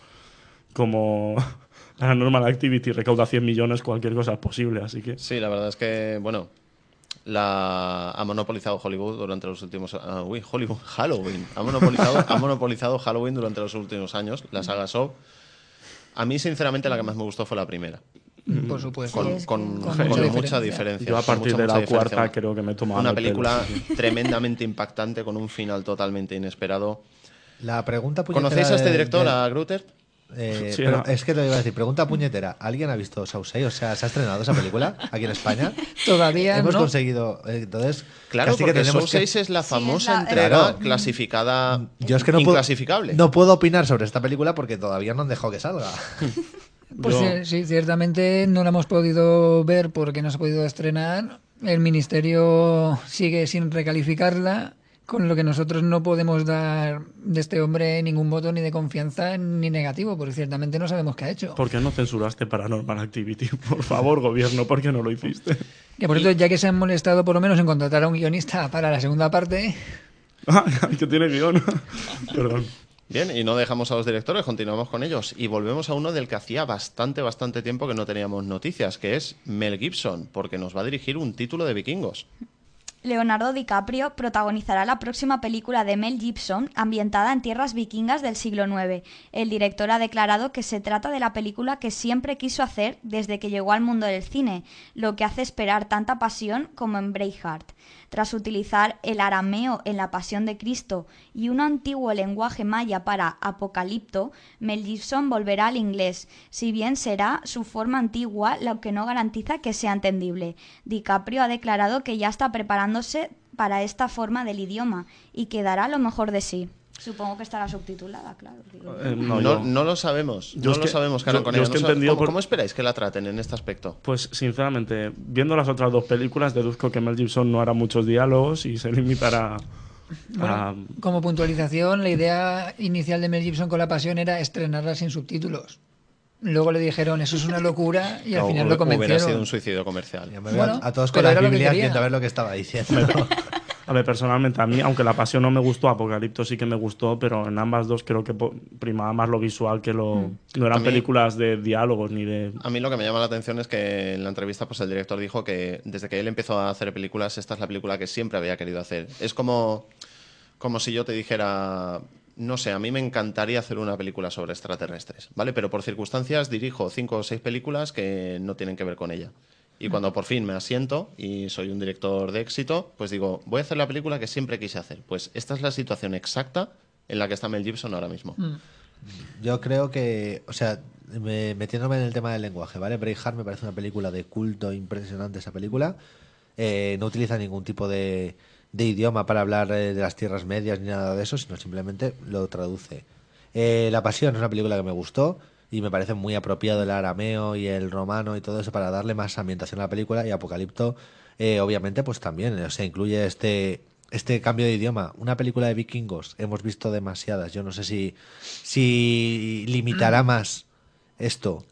Como. La Normal Activity recauda 100 millones, cualquier cosa es posible, así que. Sí, la verdad es que, bueno, la ha monopolizado Hollywood durante los últimos ah, uy, Hollywood, Halloween. Ha monopolizado, ha monopolizado Halloween durante los últimos años, la saga Saw. A mí, sinceramente, la que más me gustó fue la primera. Por supuesto. Con, con- con con mucha mucha diferencia. Yo a partir mucha, de la cuarta creo que me he tomado Una el pelo, película sí, sí. tremendamente impactante con un final totalmente inesperado. La pregunta ¿Conocéis a este director, de- a Grutter? Eh, Sí, pero no. es que te iba a decir, pregunta puñetera. ¿Alguien ha visto 6? O sea, ¿se ha estrenado esa película aquí en España? Todavía Hemos no. conseguido. eh, Entonces, Claro, que porque tenemos Saw que- 6 es la Sí, famosa es la- entrega Claro. clasificada Yo es que no puedo, no puedo opinar sobre esta película porque todavía no han dejado que salga. Pues Yo- sí, ciertamente no la hemos podido ver porque no se ha podido estrenar. El ministerio sigue sin recalificarla, con lo que nosotros no podemos dar de este hombre ningún voto ni de confianza ni negativo, porque ciertamente no sabemos qué ha hecho. ¿Por qué no censuraste Paranormal Activity? Por favor, gobierno, ¿por qué no lo hiciste? Que por cierto, ya que se han molestado por lo menos en contratar a un guionista para la segunda parte, Ah, que tiene guion. Perdón. Bien, y no dejamos a los directores, continuamos con ellos y volvemos a uno del que hacía bastante, bastante tiempo que no teníamos noticias, que es Mel Gibson, porque nos va a dirigir un título de vikingos. Leonardo DiCaprio protagonizará la próxima película de Mel Gibson ambientada en tierras vikingas del siglo IX. El director ha declarado que se trata de la película que siempre quiso hacer desde que llegó al mundo del cine, lo que hace esperar tanta pasión como en Braveheart. Tras utilizar el arameo en La Pasión de Cristo y un antiguo lenguaje maya para Apocalipto, Mel Gibson volverá al inglés, si bien será su forma antigua lo que no garantiza que sea entendible. DiCaprio ha declarado que ya está preparándose para esta forma del idioma y que dará lo mejor de sí. Supongo que estará subtitulada, claro. digo. Eh, No, yo- no lo sabemos, Yo no es lo que- sabemos, Carol, yo- con yo ella. es que No entendido ¿Cómo, por- cómo esperáis que la traten en este aspecto? Pues sinceramente, viendo las otras dos películas, deduzco que Mel Gibson no hará muchos diálogos y se limitará a... Bueno, como puntualización, la idea inicial de Mel Gibson con La Pasión era estrenarla sin subtítulos. Luego le dijeron, eso es una locura, y al No, final lo Hubiera convencieron. sido un suicidio comercial. Bueno, a todos con la Biblia viendo a ver lo que estaba diciendo. A ver, personalmente, a mí, aunque La Pasión no me gustó, Apocalipto sí que me gustó, pero en ambas dos creo que primaba más lo visual que lo... No eran A mí- películas de diálogos ni de... A mí lo que me llama la atención es que en la entrevista pues el director dijo que desde que él empezó a hacer películas, esta es la película que siempre había querido hacer. Es como, como si yo te dijera, no sé, a mí me encantaría hacer una película sobre extraterrestres, ¿vale? Pero por circunstancias dirijo cinco o seis películas que no tienen que ver con ella. Y cuando por fin me asiento y soy un director de éxito, pues digo, voy a hacer la película que siempre quise hacer. Pues esta es la situación exacta en la que está Mel Gibson ahora mismo. Yo creo que, o sea, me- metiéndome en el tema del lenguaje, ¿vale? Braveheart me parece una película de culto impresionante esa película. Eh, no utiliza ningún tipo de, de idioma para hablar eh, de las tierras medias ni nada de eso, sino simplemente lo traduce. Eh, La Pasión es una película que me gustó y me parece muy apropiado el arameo y el romano y todo eso para darle más ambientación a la película y Apocalipto, eh, obviamente, pues también, o sea, incluye este este cambio de idioma. Una película de vikingos, hemos visto demasiadas. Yo no sé si, si limitará más esto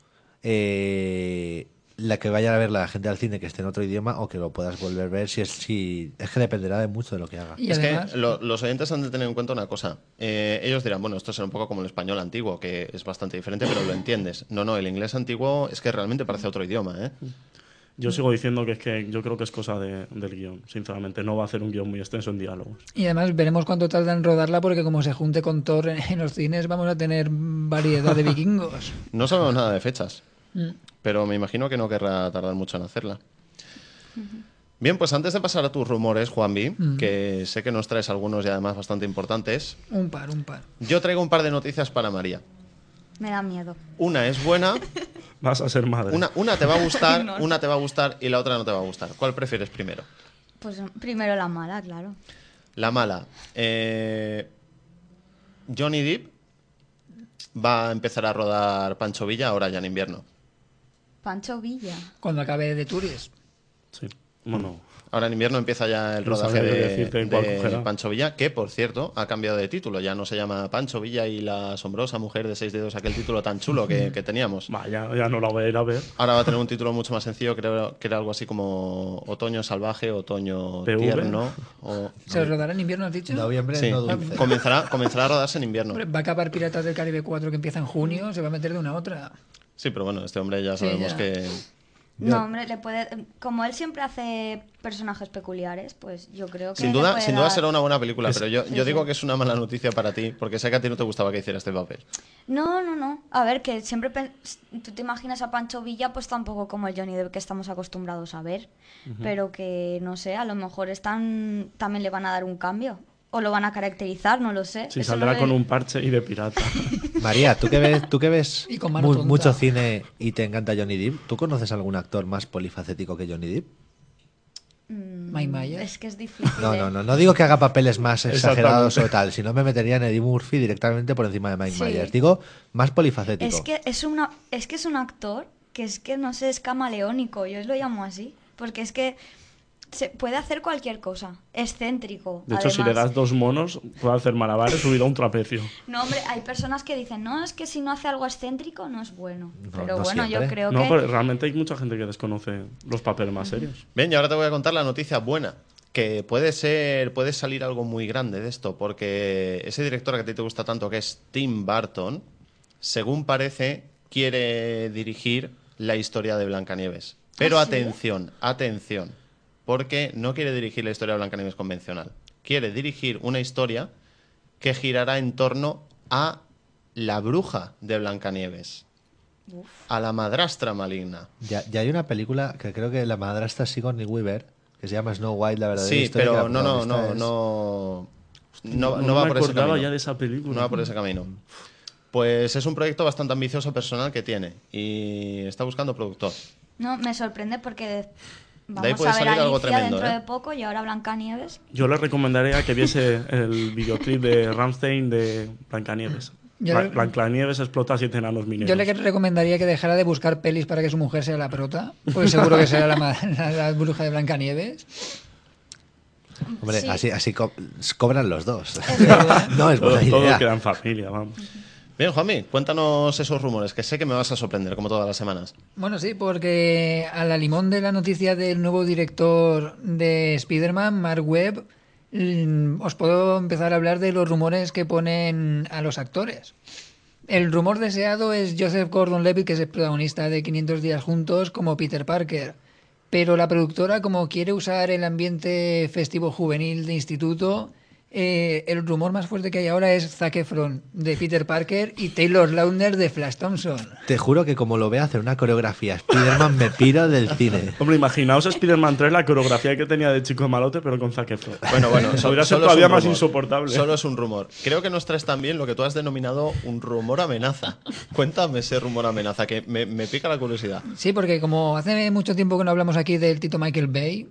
eh, la que vaya a ver la gente al cine que esté en otro idioma o que lo puedas volver a ver. Si es, si, es que dependerá de mucho de lo que haga. Y es además- que lo- los oyentes han de tener en cuenta una cosa. Eh, ellos dirán, bueno, esto será un poco como el español antiguo, que es bastante diferente, pero lo entiendes. No, no, el inglés antiguo es que realmente parece otro idioma, ¿eh? Yo sigo diciendo que es que yo creo que es cosa de- del guion, sinceramente. No va a hacer un guion muy extenso en diálogos. Y además veremos cuánto tarda en rodarla porque como se junte con Thor en, en los cines vamos a tener variedad de vikingos. No sabemos nada de fechas, Mm. pero me imagino que no querrá tardar mucho en hacerla. Bien, pues antes de pasar a tus rumores, Juanvi, que sé que nos traes algunos y además bastante importantes, Un par, un par. yo traigo un par de noticias para María. Me da miedo. Una es buena, Vas a ser madre. una, una te va a gustar, No. una te va a gustar y la otra no te va a gustar. ¿Cuál prefieres primero? Pues primero la mala, claro. La mala. eh, Johnny Depp va a empezar a rodar Pancho Villa ahora ya en invierno. Pancho Villa. Cuando acabe de Turis. Sí. Bueno, Ahora en invierno empieza ya el No rodaje de, decirte en cuál de. Pancho Villa, que por cierto ha cambiado de título. Ya no se llama Pancho Villa y la asombrosa mujer de seis dedos, aquel título tan chulo que, que teníamos. vaya, ya no la voy a ir a ver. Ahora va a tener un título mucho más sencillo, creo que era algo así como Otoño Salvaje, Otoño PV. Tierno. O, ¿Se rodará en invierno, has dicho? Noviembre Sí, no dulce. comenzará, comenzará a rodarse en invierno. Hombre, va a acabar Piratas del Caribe 4 que empieza en junio, se va a meter de una a otra. Sí, pero bueno, este hombre ya Sí, sabemos ya. que... No, hombre, le puede. Como él siempre hace personajes peculiares, pues yo creo que. Sin le duda, puede sin duda dar- será una buena película, pero yo, yo sí. digo que es una mala noticia para ti, porque sé que a ti no te gustaba que hiciera este papel. No, no, no. A ver, que siempre. pen- Tú te imaginas a Pancho Villa, pues tampoco como el Johnny Depp que estamos acostumbrados a ver. Pero que, no sé, a lo mejor están. También le van a dar un cambio. O lo van a caracterizar, no lo sé. Si Eso saldrá no con un parche y de pirata. María, tú que ves, tú que ves Y con mano mu- tonta. mucho cine y te encanta Johnny Depp, ¿tú conoces algún actor más polifacético que Johnny Depp? Mm, Mike Myers. Es que es difícil. No, ¿eh? no, no, no digo que haga papeles más exagerados o tal, sino me metería en Eddie Murphy directamente por encima de Mike Sí. Myers. Digo, más polifacético. Es que es, una, es que es un actor que es que, no sé, es camaleónico. Yo lo llamo así. Porque es que se puede hacer cualquier cosa. Excéntrico. De hecho, si le das dos monos, puede hacer malabares subido a un trapecio. No, hombre, hay personas que dicen, no, es que si no hace algo excéntrico no es bueno. No, Pero no bueno, yo creo No, que... pero realmente hay mucha gente que desconoce los papeles más serios. Bien, y ahora te voy a contar la noticia buena, que puede ser, puede salir algo muy grande de esto, porque ese director que a ti te gusta tanto, que es Tim Burton, según parece, quiere dirigir la historia de Blancanieves. Pero ¿Ah, sí? atención, atención, porque no quiere dirigir la historia de Blancanieves convencional. Quiere dirigir una historia que girará en torno a la bruja de Blancanieves, a la madrastra maligna. Ya, ya hay una película que creo que la madrastra es Sigourney Weaver, que se llama Snow White, la verdadera Sí, historia. que pero no, no, no, es- no, no, No no va me por ese acordaba camino. ya de esa película. No va por ese camino. Pues es un proyecto bastante ambicioso personal que tiene y está buscando productor. No, me sorprende porque De ahí vamos puede a ver salir a algo tremendo, dentro ¿eh? de poco y ahora Blancanieves. Yo le recomendaría que viese el videoclip de Ramstein de Blancanieves. Bla- Blancanieves explota siete enanos mineros. Yo le recomendaría que dejara de buscar pelis para que su mujer sea la prota, pues seguro que será la, la- la bruja de Blancanieves. Hombre, Sí. así, así co- cobran los dos. no es buena todo idea. queda en familia, vamos. Bien, Juanmi, cuéntanos esos rumores, que sé que me vas a sorprender, como todas las semanas. Bueno, sí, porque a la limón de la noticia del nuevo director de Spider-Man, Mark Webb, mm, os puedo empezar a hablar de los rumores que ponen a los actores. El rumor deseado es Joseph Gordon-Levitt, que es el protagonista de 500 días juntos, como Peter Parker. Pero la productora, como quiere usar el ambiente festivo juvenil de instituto, eh, el rumor más fuerte que hay ahora es Zac Efron de Peter Parker y Taylor Lautner de Flash Thompson. Te juro que como lo vea hacer una coreografía Spiderman me piro del cine. Hombre, imaginaos Spider-Man 3, la coreografía que tenía de chico malote, pero con Zac Efron. Bueno, bueno, Eso so- podría ser solo es todavía más insoportable. Solo es un rumor. Creo que nos traes también lo que tú has denominado un rumor amenaza. Cuéntame ese rumor amenaza, que me, me pica la curiosidad. Sí, porque como hace mucho tiempo que no hablamos aquí del Tito Michael Bay,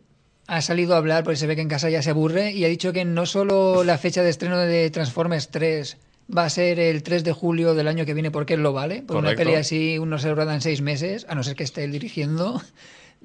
ha salido a hablar porque se ve que en casa ya se aburre y ha dicho que no solo la fecha de estreno de Transformers 3 va a ser el 3 de julio del año que viene porque él lo vale, por una peli así uno se roda en seis meses, a no ser que esté él dirigiendo.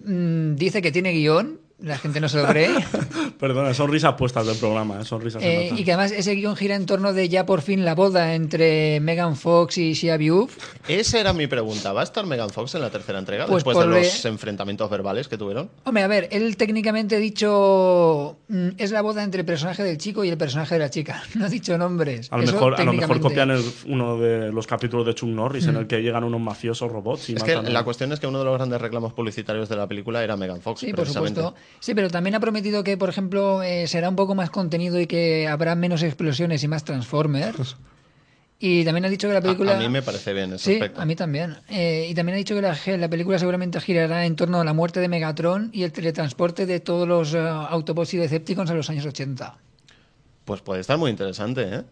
Mm, Dice que tiene guion, la gente no se lo cree. Perdona, son risas puestas del programa, ¿eh? son risas. Eh, y que además ese guion gira en torno de ya por fin la boda entre Megan Fox y Shia Buff. Esa era mi pregunta. ¿Va a estar Megan Fox en la tercera entrega Pues después de los le- enfrentamientos verbales que tuvieron? Hombre, a ver, él técnicamente ha dicho mm, es la boda entre el personaje del chico y el personaje de la chica. No ha dicho nombres. A lo, Eso mejor, a lo mejor copian el- uno de los capítulos de Chuck Norris en el que llegan unos mafiosos robots y Es que a- la cuestión es que uno de los grandes reclamos publicitarios de la película era Megan Fox. Sí, por supuesto. Sí, pero también ha prometido que, por ejemplo, eh, será un poco más contenido y que habrá menos explosiones y más Transformers. Y también ha dicho que la película... A, mí me parece bien ese Sí, aspecto. a mí también. Eh, y también ha dicho que la, la película seguramente girará en torno a la muerte de Megatron y el teletransporte de todos los eh, Autobots y Decepticons a los años 80. Pues puede estar muy interesante, ¿eh?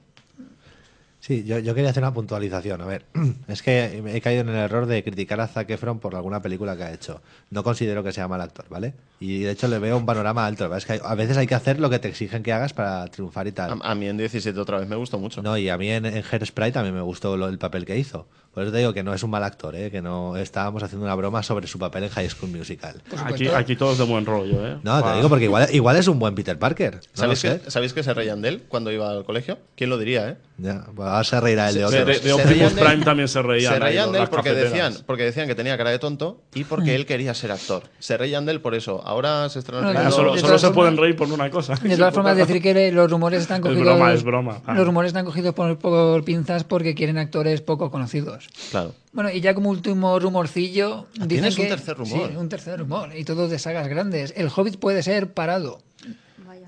Sí, yo, yo quería hacer una puntualización. A ver, es que he caído en el error de criticar a Zac Efron por alguna película que ha hecho. No considero que sea mal actor, ¿vale? Y de hecho le veo un panorama alto. Es que hay- a veces hay que hacer lo que te exigen que hagas para triunfar y tal. A, a mí en 17 otra vez me gustó mucho. No, y a mí en, en Hairspray también me gustó lo- el papel que hizo. Por eso te digo que no es un mal actor, ¿eh? que no estábamos haciendo una broma sobre su papel en High School Musical. Aquí, aquí todos de buen rollo, ¿eh? No, te Pa- digo porque igual, igual es un buen Peter Parker. No ¿Sabéis, que, ¿Sabéis que se reían de él cuando iba al colegio? ¿Quién lo diría, eh? Ya, pues ahora se reirá el de otros. De, de- Optimus reían de él. Prime también se reían. se reían de él porque cafeteras. decían, porque decían que tenía cara de tonto y porque él quería ser actor. Se reían de él por eso. Ahora se estrenó el No, Ah, solo solo se pueden reír por una cosa. De todas formas, decir que los rumores están Es cogidos. broma, es broma. Ah. Los rumores están cogidos por, por pinzas porque quieren actores poco conocidos. Claro. Bueno, y ya como último rumorcillo, dicen Ah, ¿tienes un que tercer rumor? Sí, un tercer rumor y todo de sagas grandes. El Hobbit puede ser parado.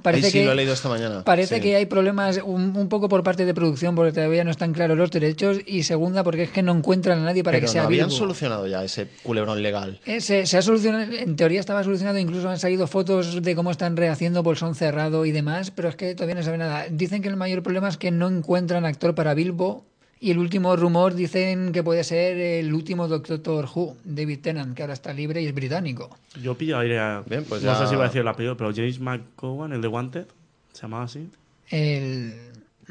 Parece Ahí sí que lo he leído esta mañana. Parece Sí. que hay problemas un, un poco por parte de producción porque todavía no están claros los derechos y segunda porque es que no encuentran a nadie para Pero que sea no habían solucionado ya ese culebrón legal. Eh, se, ha solucionado, en teoría estaba solucionado, incluso han salido fotos de cómo están rehaciendo Bolsón cerrado y demás, pero es que todavía no se ve nada. Dicen que el mayor problema es que no encuentran actor para Bilbo y el último rumor dicen que puede ser el último Doctor Who, David Tennant, que ahora está libre y es británico. Yo pillo aire a... Bien, pues no ya- sé si iba a decir el apellido, pero James McCowan, el de Wanted, se llamaba así. El,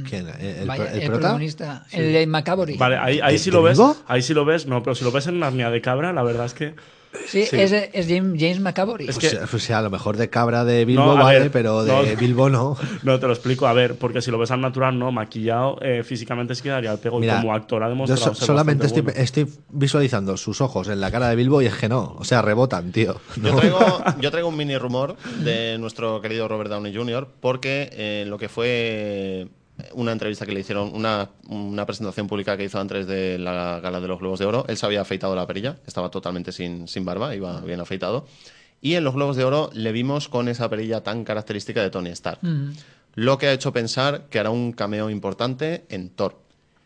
¿Quién? ¿El, el, vaya, el el prota? protagonista, el de Macabory. Vale, ahí, ahí ¿De- sí lo ves. Ahí sí lo ves, no, pero si lo ves en Narnia de cabra, la verdad es que. Sí, sí. Es, es James, James Macabory. Es Pues, que- pues, sí, a lo mejor de cabra de Bilbo No, vale, ver, pero de no. Bilbo no. No, te lo explico, a ver, porque si lo ves al natural, no, maquillado, eh, físicamente sí quedaría el pego. y como actor ha Yo demostrado. so- ser solamente estoy, bastante bueno. estoy visualizando sus ojos en la cara de Bilbo y es que no. O sea, rebotan, tío. Yo traigo, yo traigo un mini rumor de nuestro querido Robert Downey Jr. porque eh, lo que fue una entrevista que le hicieron, una, una presentación pública que hizo antes de la gala de los Globos de Oro, él se había afeitado la perilla, estaba totalmente sin, sin barba, iba bien afeitado. Y en los Globos de Oro le vimos con esa perilla tan característica de Tony Stark. Mm. Lo que ha hecho pensar que hará un cameo importante en Thor.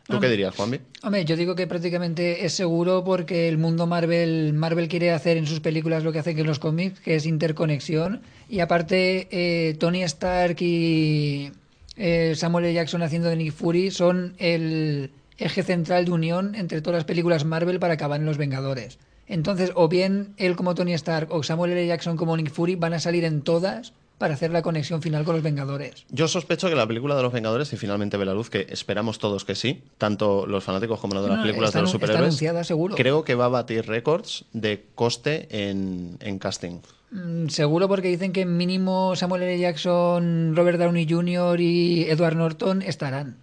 ¿Tú qué dirías, Juanvi? Hombre, yo digo que prácticamente es seguro porque el mundo Marvel, Marvel quiere hacer en sus películas lo que hace que en los cómics, que es interconexión. Y aparte, eh, Tony Stark y eh, Samuel L. Jackson haciendo de Nick Fury son el eje central de unión entre todas las películas Marvel para acabar en Los Vengadores. Entonces, o bien él como Tony Stark o Samuel L. Jackson como Nick Fury van a salir en todas para hacer la conexión final con los Vengadores. Yo sospecho que la película de los Vengadores, si finalmente ve la luz, que esperamos todos que sí, tanto los fanáticos como los de las No, películas de los está superhéroes, anunciada, seguro. creo que va a batir récords de coste en, en casting. Mm, Seguro porque dicen que mínimo Samuel L. Jackson, Robert Downey Jr. y Edward Norton estarán.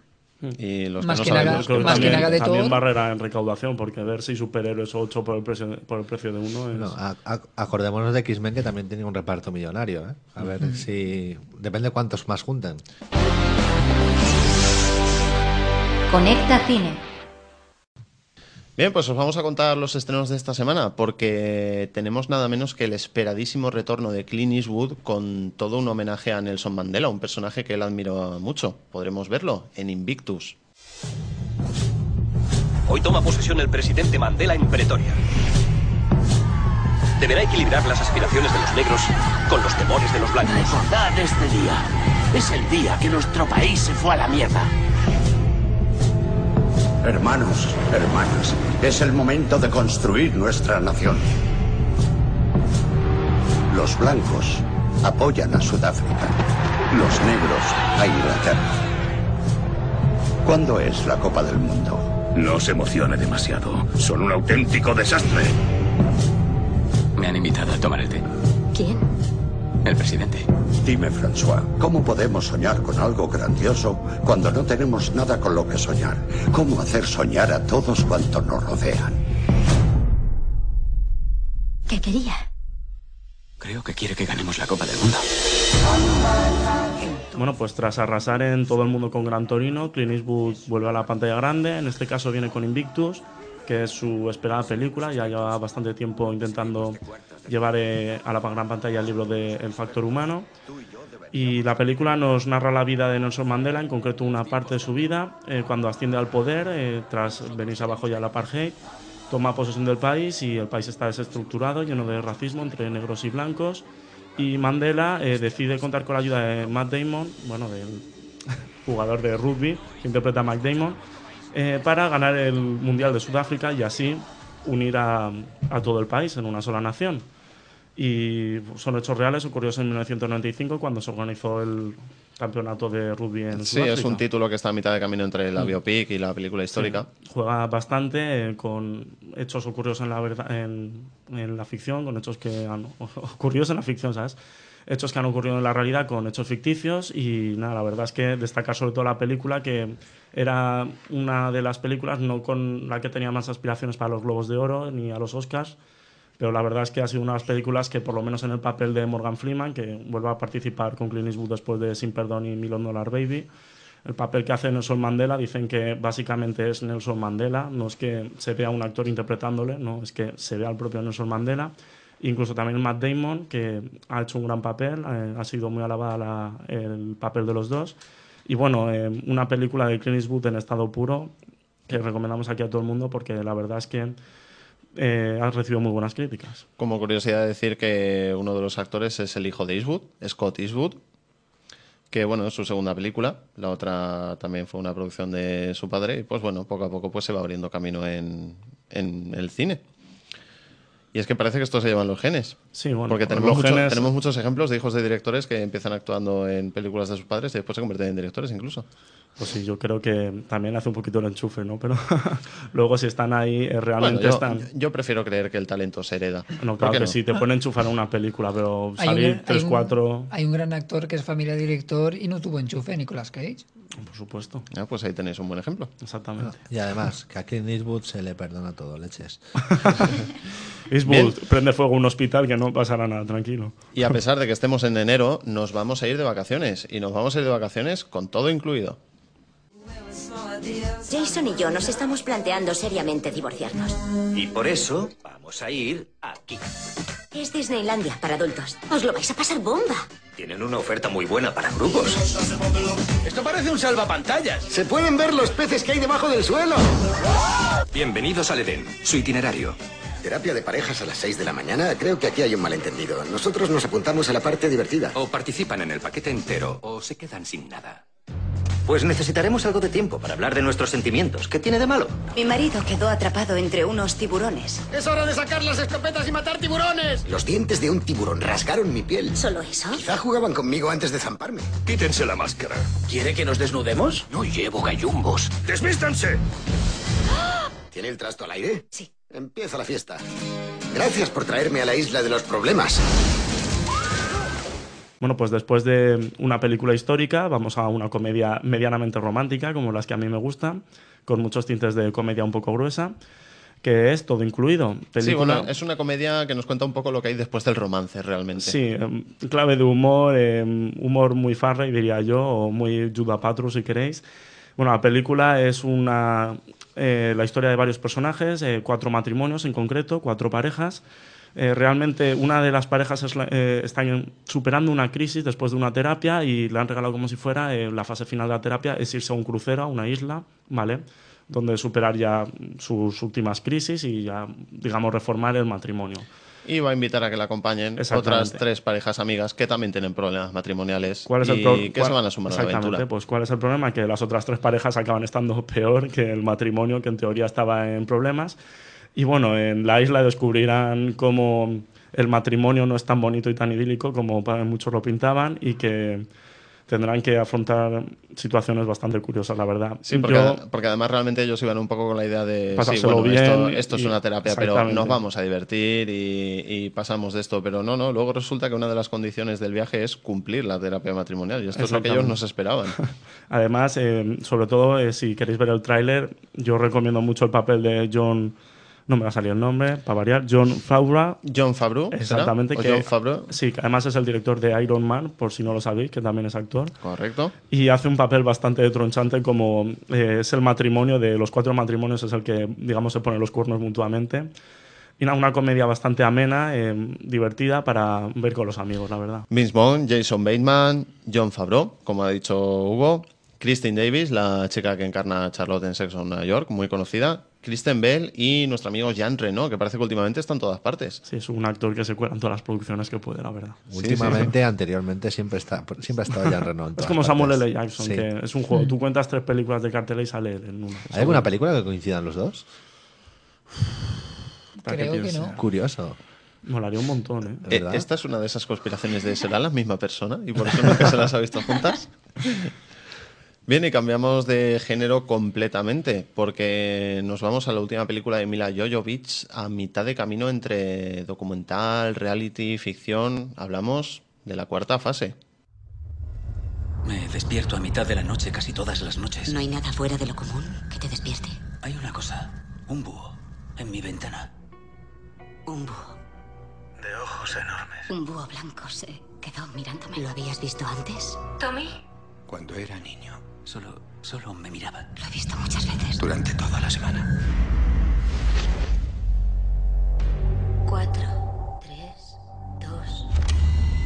Y los Más que que no nada- que más que también, nada de también barrera en recaudación, porque ver seis superhéroes o ocho por el precio, por el precio de uno es. No, a- a- acordémonos de X-Men que también tiene un reparto millonario. ¿eh? A ver si. Depende cuántos más junten. Conecta Cine. Bien, pues os vamos a contar los estrenos de esta semana, porque tenemos nada menos que el esperadísimo retorno de Clint Eastwood con todo un homenaje a Nelson Mandela, un personaje que él admiró mucho. Podremos verlo en Invictus. Hoy toma posesión el presidente Mandela en Pretoria. Deberá equilibrar las aspiraciones de los negros con los temores de los blancos. Recordad este día. Es el día que nuestro país se fue a la mierda. Hermanos, hermanas, es el momento de construir nuestra nación. Los blancos apoyan a Sudáfrica, los negros a Inglaterra. ¿Cuándo es la Copa del Mundo? No se emocione demasiado. Son un auténtico desastre. Me han invitado a tomar el té. ¿Quién? El presidente. Dime, François, ¿cómo podemos soñar con algo grandioso cuando no tenemos nada con lo que soñar? ¿Cómo hacer soñar a todos cuantos nos rodean? ¿Qué quería? Creo que quiere que ganemos la Copa del Mundo. Bueno, pues tras arrasar en todo el mundo con Gran Torino, Clint Eastwood vuelve a la pantalla grande. En este caso viene con Invictus, que es su esperada película. Ya lleva bastante tiempo intentando llevar eh, a la gran pantalla el libro de El Factor Humano. Y la película nos narra la vida de Nelson Mandela, en concreto una parte de su vida, eh, cuando asciende al poder, eh, tras venirse abajo ya la apartheid, toma posesión del país y el país está desestructurado, lleno de racismo entre negros y blancos. Y Mandela decide contar con la ayuda de Matt Damon, bueno, del jugador de rugby que interpreta a Matt Damon, eh, para ganar el Mundial de Sudáfrica y así unir a, a todo el país en una sola nación. Y son hechos reales ocurridos en 1995 cuando se organizó el campeonato de rugby en Sí, es un título que está a mitad de camino entre la Mm. biopic y la película histórica. Sí, juega bastante eh, con hechos ocurridos en la verdad, en, en la ficción, con hechos que han ocurridos en la ficción, ¿sabes? Hechos que han ocurrido en la realidad con hechos ficticios y nada, la verdad es que destacar sobre todo la película que era una de las películas no con la que tenía más aspiraciones para los Globos de Oro ni a los Oscars, pero la verdad es que ha sido una de las películas que por lo menos en el papel de Morgan Freeman, que vuelve a participar con Clint Eastwood después de Sin Perdón y Million Dollar Baby, el papel que hace Nelson Mandela dicen que básicamente es Nelson Mandela, no es que se vea un actor interpretándole, no, es que se vea al propio Nelson Mandela. Incluso también Matt Damon, que ha hecho un gran papel, eh, ha sido muy alabada la- el papel de los dos. Y bueno, eh, una película de Clint Eastwood en estado puro que recomendamos aquí a todo el mundo porque la verdad es que eh, ha recibido muy buenas críticas. Como curiosidad decir que uno de los actores es el hijo de Eastwood, Scott Eastwood, que bueno, es su segunda película, la otra también fue una producción de su padre y pues bueno, poco a poco pues se va abriendo camino en, en el cine. Y es que parece que esto se llevan los genes. Sí, bueno, Porque tenemos, los mucho- genes- tenemos muchos ejemplos de hijos de directores que empiezan actuando en películas de sus padres y después se convierten en directores incluso. Pues sí, yo creo que también hace un poquito el enchufe, ¿no? Pero luego si están ahí, eh, Bueno, realmente yo, están... yo prefiero creer que el talento se hereda. No, ¿Por claro que no? sí, te pueden enchufar a una película, pero salir gran- 3, hay un- 4... hay un gran actor que es familia director y no tuvo enchufe, Nicolas Cage. Por supuesto. Ah, pues ahí tenéis un buen ejemplo. Exactamente. Y además, que a Clint Eastwood se le perdona todo, leches. Eastwood, Bien. prende fuego un hospital que no pasará nada, tranquilo. Y a pesar de que estemos en enero, nos vamos a ir de vacaciones. Y nos vamos a ir de vacaciones con todo incluido. Jason y yo nos estamos planteando seriamente divorciarnos. Y por eso vamos a ir aquí. Es Disneylandia para adultos. Os lo vais a pasar bomba. Tienen una oferta muy buena para grupos. Esto parece un salvapantallas. Se pueden ver los peces que hay debajo del suelo. Bienvenidos al Edén, su itinerario. Terapia de parejas a las 6 de la mañana. Creo que aquí hay un malentendido. Nosotros nos apuntamos a la parte divertida. O participan en el paquete entero o se quedan sin nada. Pues necesitaremos algo de tiempo para hablar de nuestros sentimientos. ¿Qué tiene de malo? Mi marido quedó atrapado entre unos tiburones. ¡Es hora de sacar las escopetas y matar tiburones! Los dientes de un tiburón rasgaron mi piel. ¿Solo eso? Quizá jugaban conmigo antes de zamparme. Quítense la máscara. ¿Quiere que nos desnudemos? No llevo gallumbos. ¡Desvístanse! ¿Tiene el trasto al aire? Sí. Empieza la fiesta. Gracias por traerme a la isla de los problemas. Bueno, pues después de una película histórica, vamos a una comedia medianamente romántica, como las que a mí me gustan, con muchos tintes de comedia un poco gruesa, que es todo incluido. Sí, Película, bueno, es una comedia que nos cuenta un poco lo que hay después del romance, realmente. Sí, em, clave de humor, em, humor muy farray, diría yo, o muy Judah Patru, si queréis. Bueno, la película es una, eh, la historia de varios personajes, eh, cuatro matrimonios en concreto, cuatro parejas. Eh, realmente una de las parejas es eh, está superando una crisis después de una terapia y le han regalado como si fuera eh, la fase final de la terapia es irse a un crucero, a una isla, ¿vale? Donde superar ya sus últimas crisis y ya, digamos, reformar el matrimonio. Y va a invitar a que la acompañen otras tres parejas amigas que también tienen problemas matrimoniales ¿Cuál es y el pro- que se van a sumar a la aventura. pues ¿cuál es el problema? Que las otras tres parejas acaban estando peor que el matrimonio, que en teoría estaba en problemas. Y bueno, en la isla descubrirán cómo el matrimonio no es tan bonito y tan idílico como muchos lo pintaban y que tendrán que afrontar situaciones bastante curiosas, la verdad. Sí, porque, Yo- porque además realmente ellos iban un poco con la idea de sí, bueno, esto, bien esto es y- una terapia, pero nos vamos a divertir y, y pasamos de esto. Pero no, no, luego resulta que una de las condiciones del viaje es cumplir la terapia matrimonial y esto es lo que ellos nos esperaban. Además, eh, sobre todo, eh, si queréis ver el tráiler, yo recomiendo mucho el papel de John... No me va a salir el nombre, para variar. John Favreau. John Favreau. Exactamente. ¿O que, John Favreau? Sí, que además es el director de Iron Man, por si no lo sabéis, que también es actor. Correcto. Y hace un papel bastante tronchante como eh, es el matrimonio, de los cuatro matrimonios es el que, digamos, se pone los cuernos mutuamente. Y nada, una comedia bastante amena, eh, divertida para ver con los amigos, la verdad. Vince Vaughn, Jason Bateman, John Favreau, como ha dicho Hugo, Kristen Davis, la chica que encarna a Charlotte en Sex on New York, muy conocida, Kristen Bell y nuestro amigo Jean Reno, que parece que últimamente está en todas partes. Sí, es un actor que se cuela en todas las producciones que puede, la verdad. Últimamente, anteriormente, siempre, está, siempre ha estado Jan Reno. en Es todas como Samuel partes. L. Jackson, Sí. que es un juego. Tú cuentas tres películas de cartel y sale él en una. ¿Hay alguna película que coincidan los dos? Creo que no. Curioso. Molaría un montón, ¿eh? Eh, ¿Verdad? ¿Esta es una de esas conspiraciones de será la misma persona y por eso nunca se las ha visto juntas? Bien, y cambiamos de género completamente, porque nos vamos a la última película de Mila Jovovich a mitad de camino entre documental, reality, ficción. Hablamos de la cuarta fase. Me despierto a mitad de la noche casi todas las noches. No hay nada fuera de lo común que te despierte. Hay una cosa, un búho, en mi ventana. Un búho. De ojos enormes. Un búho blanco se quedó mirándome. ¿Lo habías visto antes? Tommy. Cuando era niño, solo, solo me miraba. Lo he visto muchas veces. Durante toda la semana. Cuatro, tres, dos.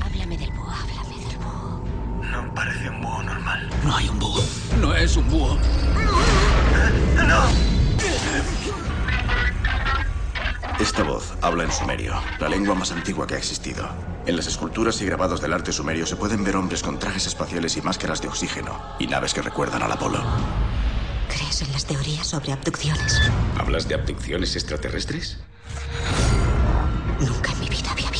Háblame del búho, háblame del búho. No parece un búho normal. No hay un búho. No es un búho. Esta voz habla en sumerio, la lengua más antigua que ha existido. En las esculturas y grabados del arte sumerio se pueden ver hombres con trajes espaciales y máscaras de oxígeno, y naves que recuerdan al Apolo. ¿Crees en las teorías sobre abducciones? ¿Hablas de abducciones extraterrestres? Nunca en mi vida había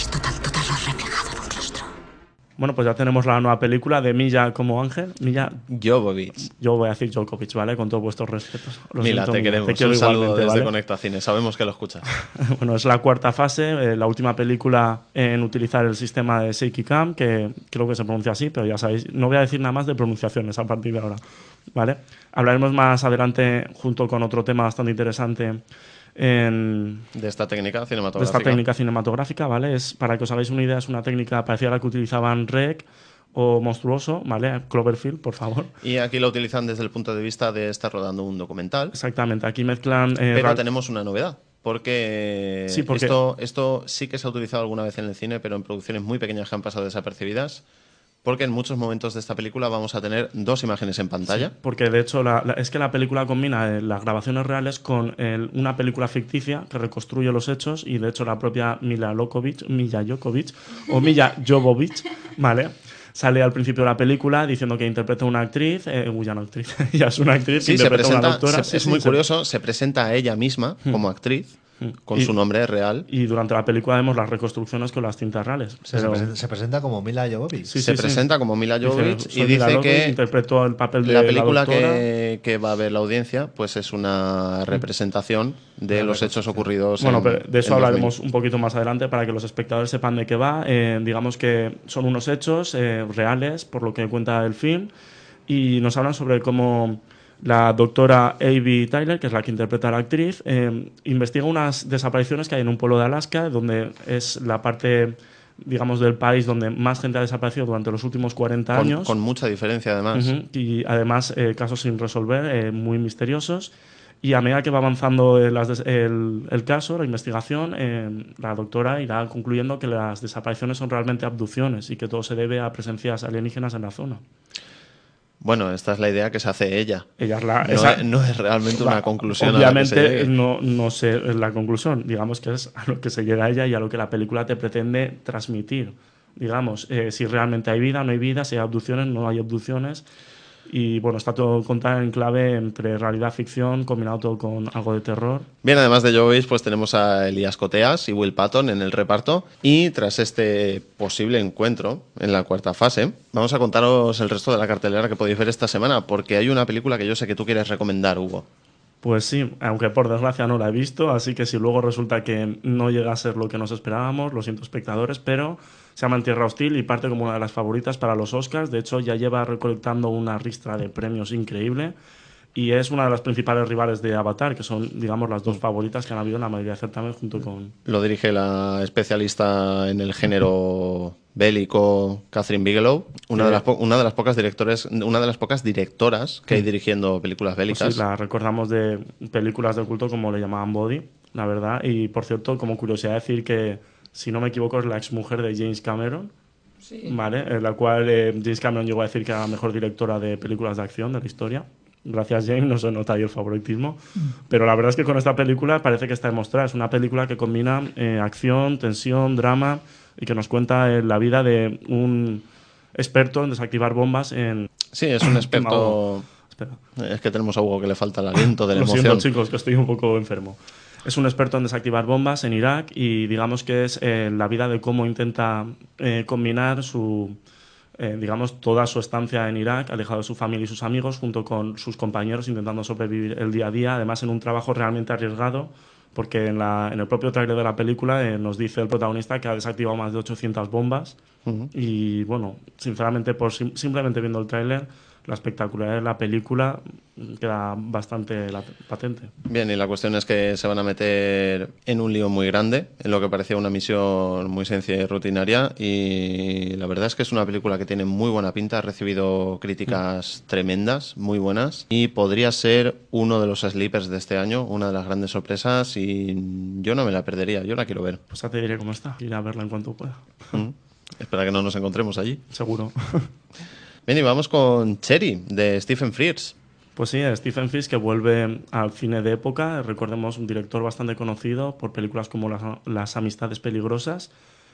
Bueno, pues ya tenemos la nueva película de Milla como Ángel. Milla Jovovich. Yo voy a decir Djokovic, ¿vale? Con todos vuestros respetos. Lo Mila, siento, te queremos. quiero Un saludo desde ¿vale? Conecta Cine. Sabemos que lo escuchas. bueno, es la cuarta fase, eh, la última película en utilizar el sistema de Shaky Cam, que creo que se pronuncia así, pero ya sabéis, no voy a decir nada más de pronunciaciones a partir de ahora, ¿vale? Hablaremos más adelante junto con otro tema bastante interesante en, De esta técnica de cinematográfica. esta técnica cinematográfica, ¿vale? Es, para que os hagáis una idea, es una técnica parecida a la que utilizaban Rec o Monstruoso, ¿vale? Cloverfield, por favor. Y aquí lo utilizan desde el punto de vista de estar rodando un documental. Exactamente, aquí mezclan... eh, Pero tenemos una novedad. Porque, Sí, porque- Esto, esto sí que se ha utilizado alguna vez en el cine, pero en producciones muy pequeñas que han pasado desapercibidas. Porque en muchos momentos de esta película vamos a tener dos imágenes en pantalla. Porque de hecho la- la- es que la película combina eh, las grabaciones reales con el- una película ficticia que reconstruye los hechos y de hecho la propia Mila Lokovic, Mila Jokovic o Mila Jovovich, ¿vale? Sale al principio de la película diciendo que interpreta a una actriz, eh, uy, ya no actriz, ya es una actriz, Sí, que se interpreta a una presenta, doctora. se- Sí, es sí, muy se- curioso, se presenta a ella misma como actriz, con Y- su nombre real. Y durante la película vemos las reconstrucciones con las cintas reales. Se, pero- presenta, se presenta como Mila Jovovich. Sí, se sí, sí. presenta como Mila Dice, Jovovich "Soy y dice que interpretó el papel de la la película doctora". que, que va a ver la audiencia pues es una representación de los hechos ocurridos Bueno, en- pero de eso en 2000. hablaremos un poquito más adelante para que los espectadores sepan de qué va. Eh, digamos que son unos hechos eh, reales, por lo que cuenta el film, y nos hablan sobre cómo la doctora A.B. Tyler, que es la que interpreta a la actriz, eh, investiga unas desapariciones que hay en un pueblo de Alaska, donde es la parte, digamos, del país donde más gente ha desaparecido durante los últimos 40 con, años. con mucha diferencia además. Y además eh, casos sin resolver, eh, muy misteriosos. Y a medida que va avanzando el, el caso, la investigación, eh, la doctora irá concluyendo que las desapariciones son realmente abducciones y que todo se debe a presencias alienígenas en la zona. Bueno, esta es la idea que se hace ella. Ella es la- no, esa- es, no es realmente una conclusión. a la que se Obviamente no, no sé la conclusión, digamos que es a lo que se llega ella y a lo que la película te pretende transmitir. Digamos, eh, si realmente hay vida, no hay vida, si hay abducciones, no hay abducciones. Y bueno, está todo contado en clave entre realidad ficción, combinado todo con algo de terror. Bien, además de Joe pues tenemos a Elías Coteas y Will Patton en el reparto. Y tras este posible encuentro en la cuarta fase, vamos a contaros el resto de la cartelera que podéis ver esta semana, porque hay una película que yo sé que tú quieres recomendar, Hugo. Pues sí, aunque por desgracia no la he visto, así que si luego resulta que no llega a ser lo que nos esperábamos, lo siento espectadores, pero se llama Tierra Hostil y parte como una de las favoritas para los Oscars. De hecho, ya lleva recolectando una ristra de premios increíble y es una de las principales rivales de Avatar, que son, digamos, las dos favoritas que han habido en la mayoría de certámenes junto con... Lo dirige la especialista en el género bélico Catherine Bigelow, una, de las una de las pocas directores, una de las pocas directoras que hay dirigiendo películas bélicas. Pues sí, la recordamos de películas de culto como le llamaban Body, la verdad. Y por cierto, como curiosidad decir que, si no me equivoco, es la ex mujer de James Cameron. ¿Vale? En la cual eh, James Cameron llegó a decir que era la mejor directora de películas de acción de la historia. Gracias, James, no se nota ahí el favoritismo. Pero la verdad es que con esta película parece que está demostrada. Es una película que combina eh, acción, tensión, drama y que nos cuenta eh, la vida de un experto en desactivar bombas en... Sí, es un experto... Espera. Es que tenemos a Hugo que le falta el aliento de la Lo emoción. siento, chicos, que estoy un poco enfermo. Es un experto en desactivar bombas en Irak y digamos que es eh, la vida de cómo intenta eh, combinar su, eh, digamos, toda su estancia en Irak, alejado de su familia y sus amigos, junto con sus compañeros, intentando sobrevivir el día a día, además en un trabajo realmente arriesgado, porque en, la, en el propio trailer de la película eh, nos dice el protagonista que ha desactivado más de 800 bombas. Y bueno, sinceramente, por sim- simplemente viendo el tráiler, la espectacularidad de la película queda bastante patente. Bien, y la cuestión es que se van a meter en un lío muy grande, en lo que parecía una misión muy sencilla y rutinaria. Y la verdad es que es una película que tiene muy buena pinta, ha recibido críticas tremendas, muy buenas. Y podría ser uno de los sleepers de este año, una de las grandes sorpresas. Y yo no me la perdería, yo la quiero ver. Pues ya te diré cómo está, iré a verla en cuanto pueda. Mm. Espera que no nos encontremos allí. Seguro. Bien, y vamos con Cherry, de Stephen Frears. Pues sí, Stephen Fish que vuelve al cine de época, recordemos un director bastante conocido por películas como Las, Las amistades peligrosas.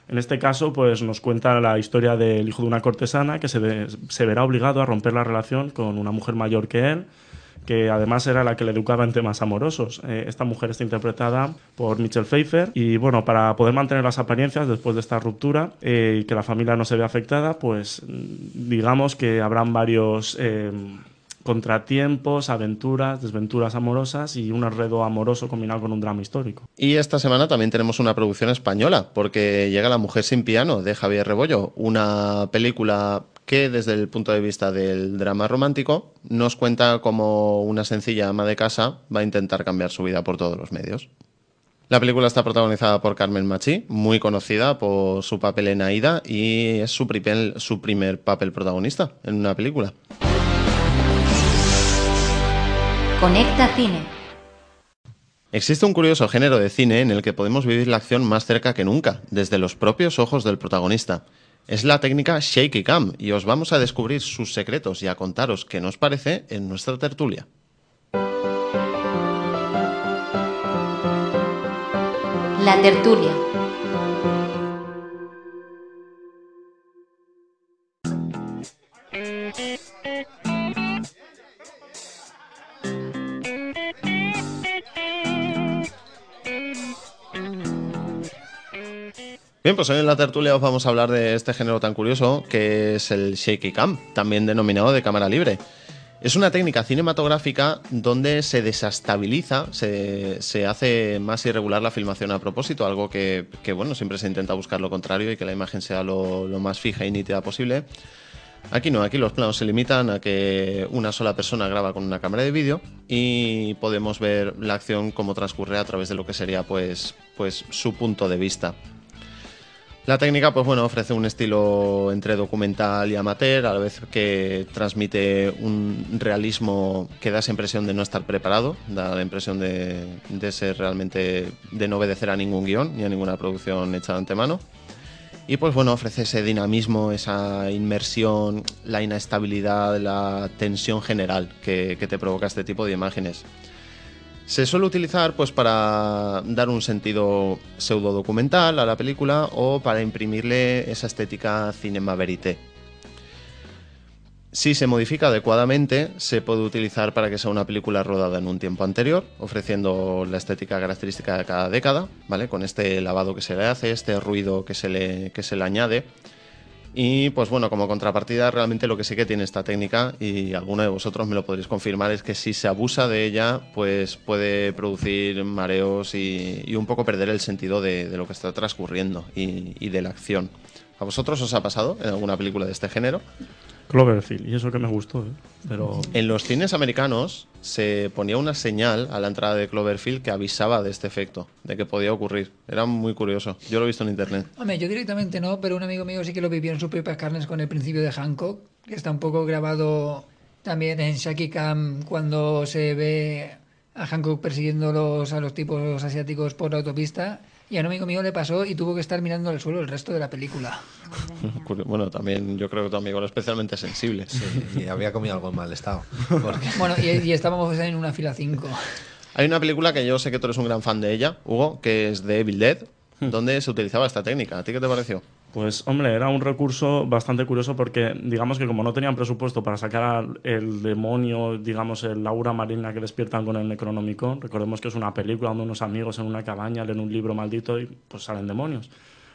En este caso, pues nos cuenta la historia del hijo de una cortesana que se, ve- se verá obligado a romper la relación con una mujer mayor que él, que además era la que le educaba en temas amorosos. Eh, esta mujer está interpretada por Michelle Pfeiffer y bueno, para poder mantener las apariencias después de esta ruptura eh, y que la familia no se vea afectada, pues mm, digamos que habrán varios eh, contratiempos, aventuras, desventuras amorosas y un enredo amoroso combinado con un drama histórico. Y esta semana también tenemos una producción española, porque llega La Mujer sin piano de Javier Rebollo, una película que desde el punto de vista del drama romántico nos cuenta cómo una sencilla ama de casa va a intentar cambiar su vida por todos los medios. La película está protagonizada por Carmen Machi, muy conocida por su papel en Aida y es su primer, su primer papel protagonista en una película. Conecta Cine. Existe un curioso género de cine en el que podemos vivir la acción más cerca que nunca, desde los propios ojos del protagonista. Es la técnica Shaky Cam y os vamos a descubrir sus secretos y a contaros qué nos parece en nuestra tertulia. La tertulia. Bien, pues hoy en la tertulia os vamos a hablar de este género tan curioso que es el shaky cam, también denominado de cámara libre. Es una técnica cinematográfica donde se desestabiliza, se, hace más irregular la filmación a propósito, algo que, bueno, siempre se intenta buscar lo contrario y que la imagen sea lo, lo más fija y nítida posible. Aquí no, aquí los planos se limitan a que una sola persona graba con una cámara de vídeo y podemos ver la acción como transcurre a través de lo que sería pues, pues su punto de vista. La técnica, pues bueno, ofrece un estilo entre documental y amateur, a la vez que transmite un realismo que da esa impresión de no estar preparado, da la impresión de, ser realmente, de no obedecer a ningún guion ni a ninguna producción hecha de antemano. Y pues bueno, ofrece ese dinamismo, esa inmersión, la inestabilidad, la tensión general que te provoca este tipo de imágenes. Se suele utilizar pues para dar un sentido pseudo documental a la película o para imprimirle esa estética cinema verité. Si se modifica adecuadamente, se puede utilizar para que sea una película rodada en un tiempo anterior, ofreciendo la estética característica de cada década, ¿vale? Con este lavado que se le hace, este ruido que se le, que se le añade. Y pues bueno, como contrapartida, realmente lo que sí que tiene esta técnica, y alguno de vosotros me lo podréis confirmar, es que si se abusa de ella, pues puede producir mareos y, y un poco perder el sentido de, lo que está transcurriendo y de la acción. ¿A vosotros os ha pasado en alguna película de este género? Cloverfield, y eso que me gustó, ¿eh? pero En los cines americanos se ponía una señal a la entrada de Cloverfield que avisaba de este efecto, de que podía ocurrir. Era muy curioso. Yo lo he visto en internet. Hombre, yo directamente no, pero un amigo mío sí que lo vivió en sus propias carnes con el principio de Hancock, que está un poco grabado también en Shaki Cam cuando se ve a Hancock persiguiéndolos a los tipos asiáticos por la autopista. Y a un amigo mío le pasó y tuvo que estar mirando al suelo el resto de la película. Bueno, también yo creo que tu amigo era especialmente sensible. Y había comido algo en mal estado. Porque- Bueno, y, y estábamos en una fila 5. Hay una película que yo sé que tú eres un gran fan de ella, Hugo, que es de Evil Dead, donde se utilizaba esta técnica. ¿A ti qué te pareció? Pues hombre, era un recurso bastante curioso porque digamos que como no tenían presupuesto para sacar al- el demonio, digamos el aura marina que despiertan con el Necronomicon, recordemos que es una película donde unos amigos en una cabaña leen un libro maldito y pues salen demonios.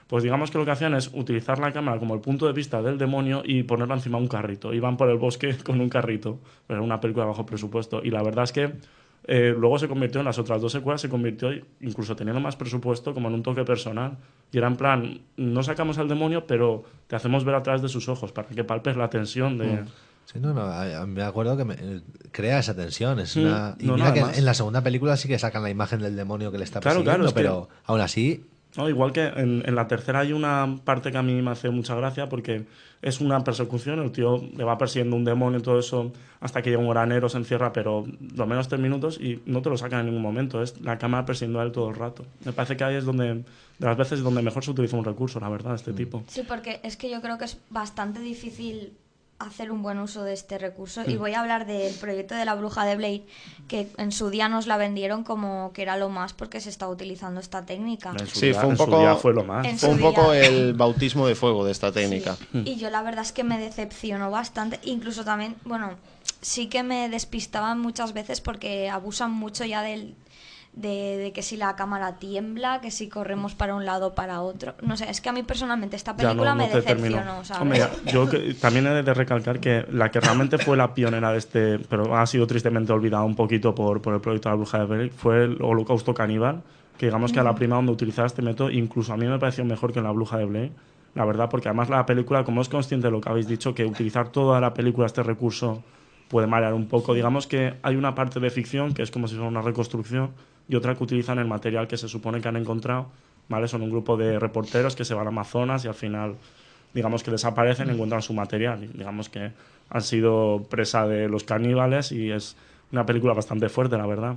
Pues digamos que lo que hacían es utilizar la cámara como el punto de vista del demonio y ponerla encima de un carrito. Iban por el bosque con un carrito. Era una película bajo presupuesto. Y la verdad es que eh, luego se convirtió en las otras dos secuelas, se convirtió, incluso teniendo más presupuesto, como en un toque personal. Y era en plan, no sacamos al demonio, pero te hacemos ver a través de sus ojos para que palpes la tensión de... Mm. Sí, no, me acuerdo que me- crea esa tensión. Es Mm, una, y no, no, mira que en- además- en la segunda película sí que sacan la imagen del demonio que le está Claro, persiguiendo, claro, es que- pero aún así No, igual que en, en la tercera hay una parte que a mí me hace mucha gracia porque es una persecución, el tío le va persiguiendo un demonio y todo eso hasta que llega un granero, se encierra, pero lo menos tres minutos y no te lo sacan en ningún momento, es la cámara persiguiendo a él todo el rato. Me parece que ahí es donde, de las veces donde mejor se utiliza un recurso, la verdad, de este tipo. Sí, porque es que yo creo que es bastante difícil hacer un buen uso de este recurso y Mm. voy a hablar del proyecto de la bruja de Blade que en su día nos la vendieron como que era lo más porque se estaba utilizando esta técnica Sí, día- fue un poco, fue lo más. Fue un poco el bautismo de fuego de esta técnica. y yo la verdad es que me decepcionó bastante incluso también bueno sí que me despistaban muchas veces porque abusan mucho ya del de, de que si la cámara tiembla, que si corremos para un lado o para otro. No sé, es que a mí personalmente esta película no, no me decepcionó, ¿sabes? Hombre, ya, yo que- también he de recalcar que la que realmente fue la pionera de este, pero ha sido tristemente olvidada un poquito por, por el proyecto de la bruja de Blair, fue el Holocausto Caníbal, que digamos que a la Mm. prima donde utilizaba este método, incluso a mí me pareció mejor que en la bruja de Blair, la verdad, porque además la película, como es consciente de lo que habéis dicho, que utilizar toda la película este recurso puede marear un poco. Digamos que hay una parte de ficción que es como si fuera una reconstrucción y otra que utilizan el material que se supone que han encontrado. ¿vale? Son un grupo de reporteros que se van a Amazonas y al final, digamos que desaparecen y encuentran su material. Digamos que han sido presa de los caníbales y es una película bastante fuerte, la verdad.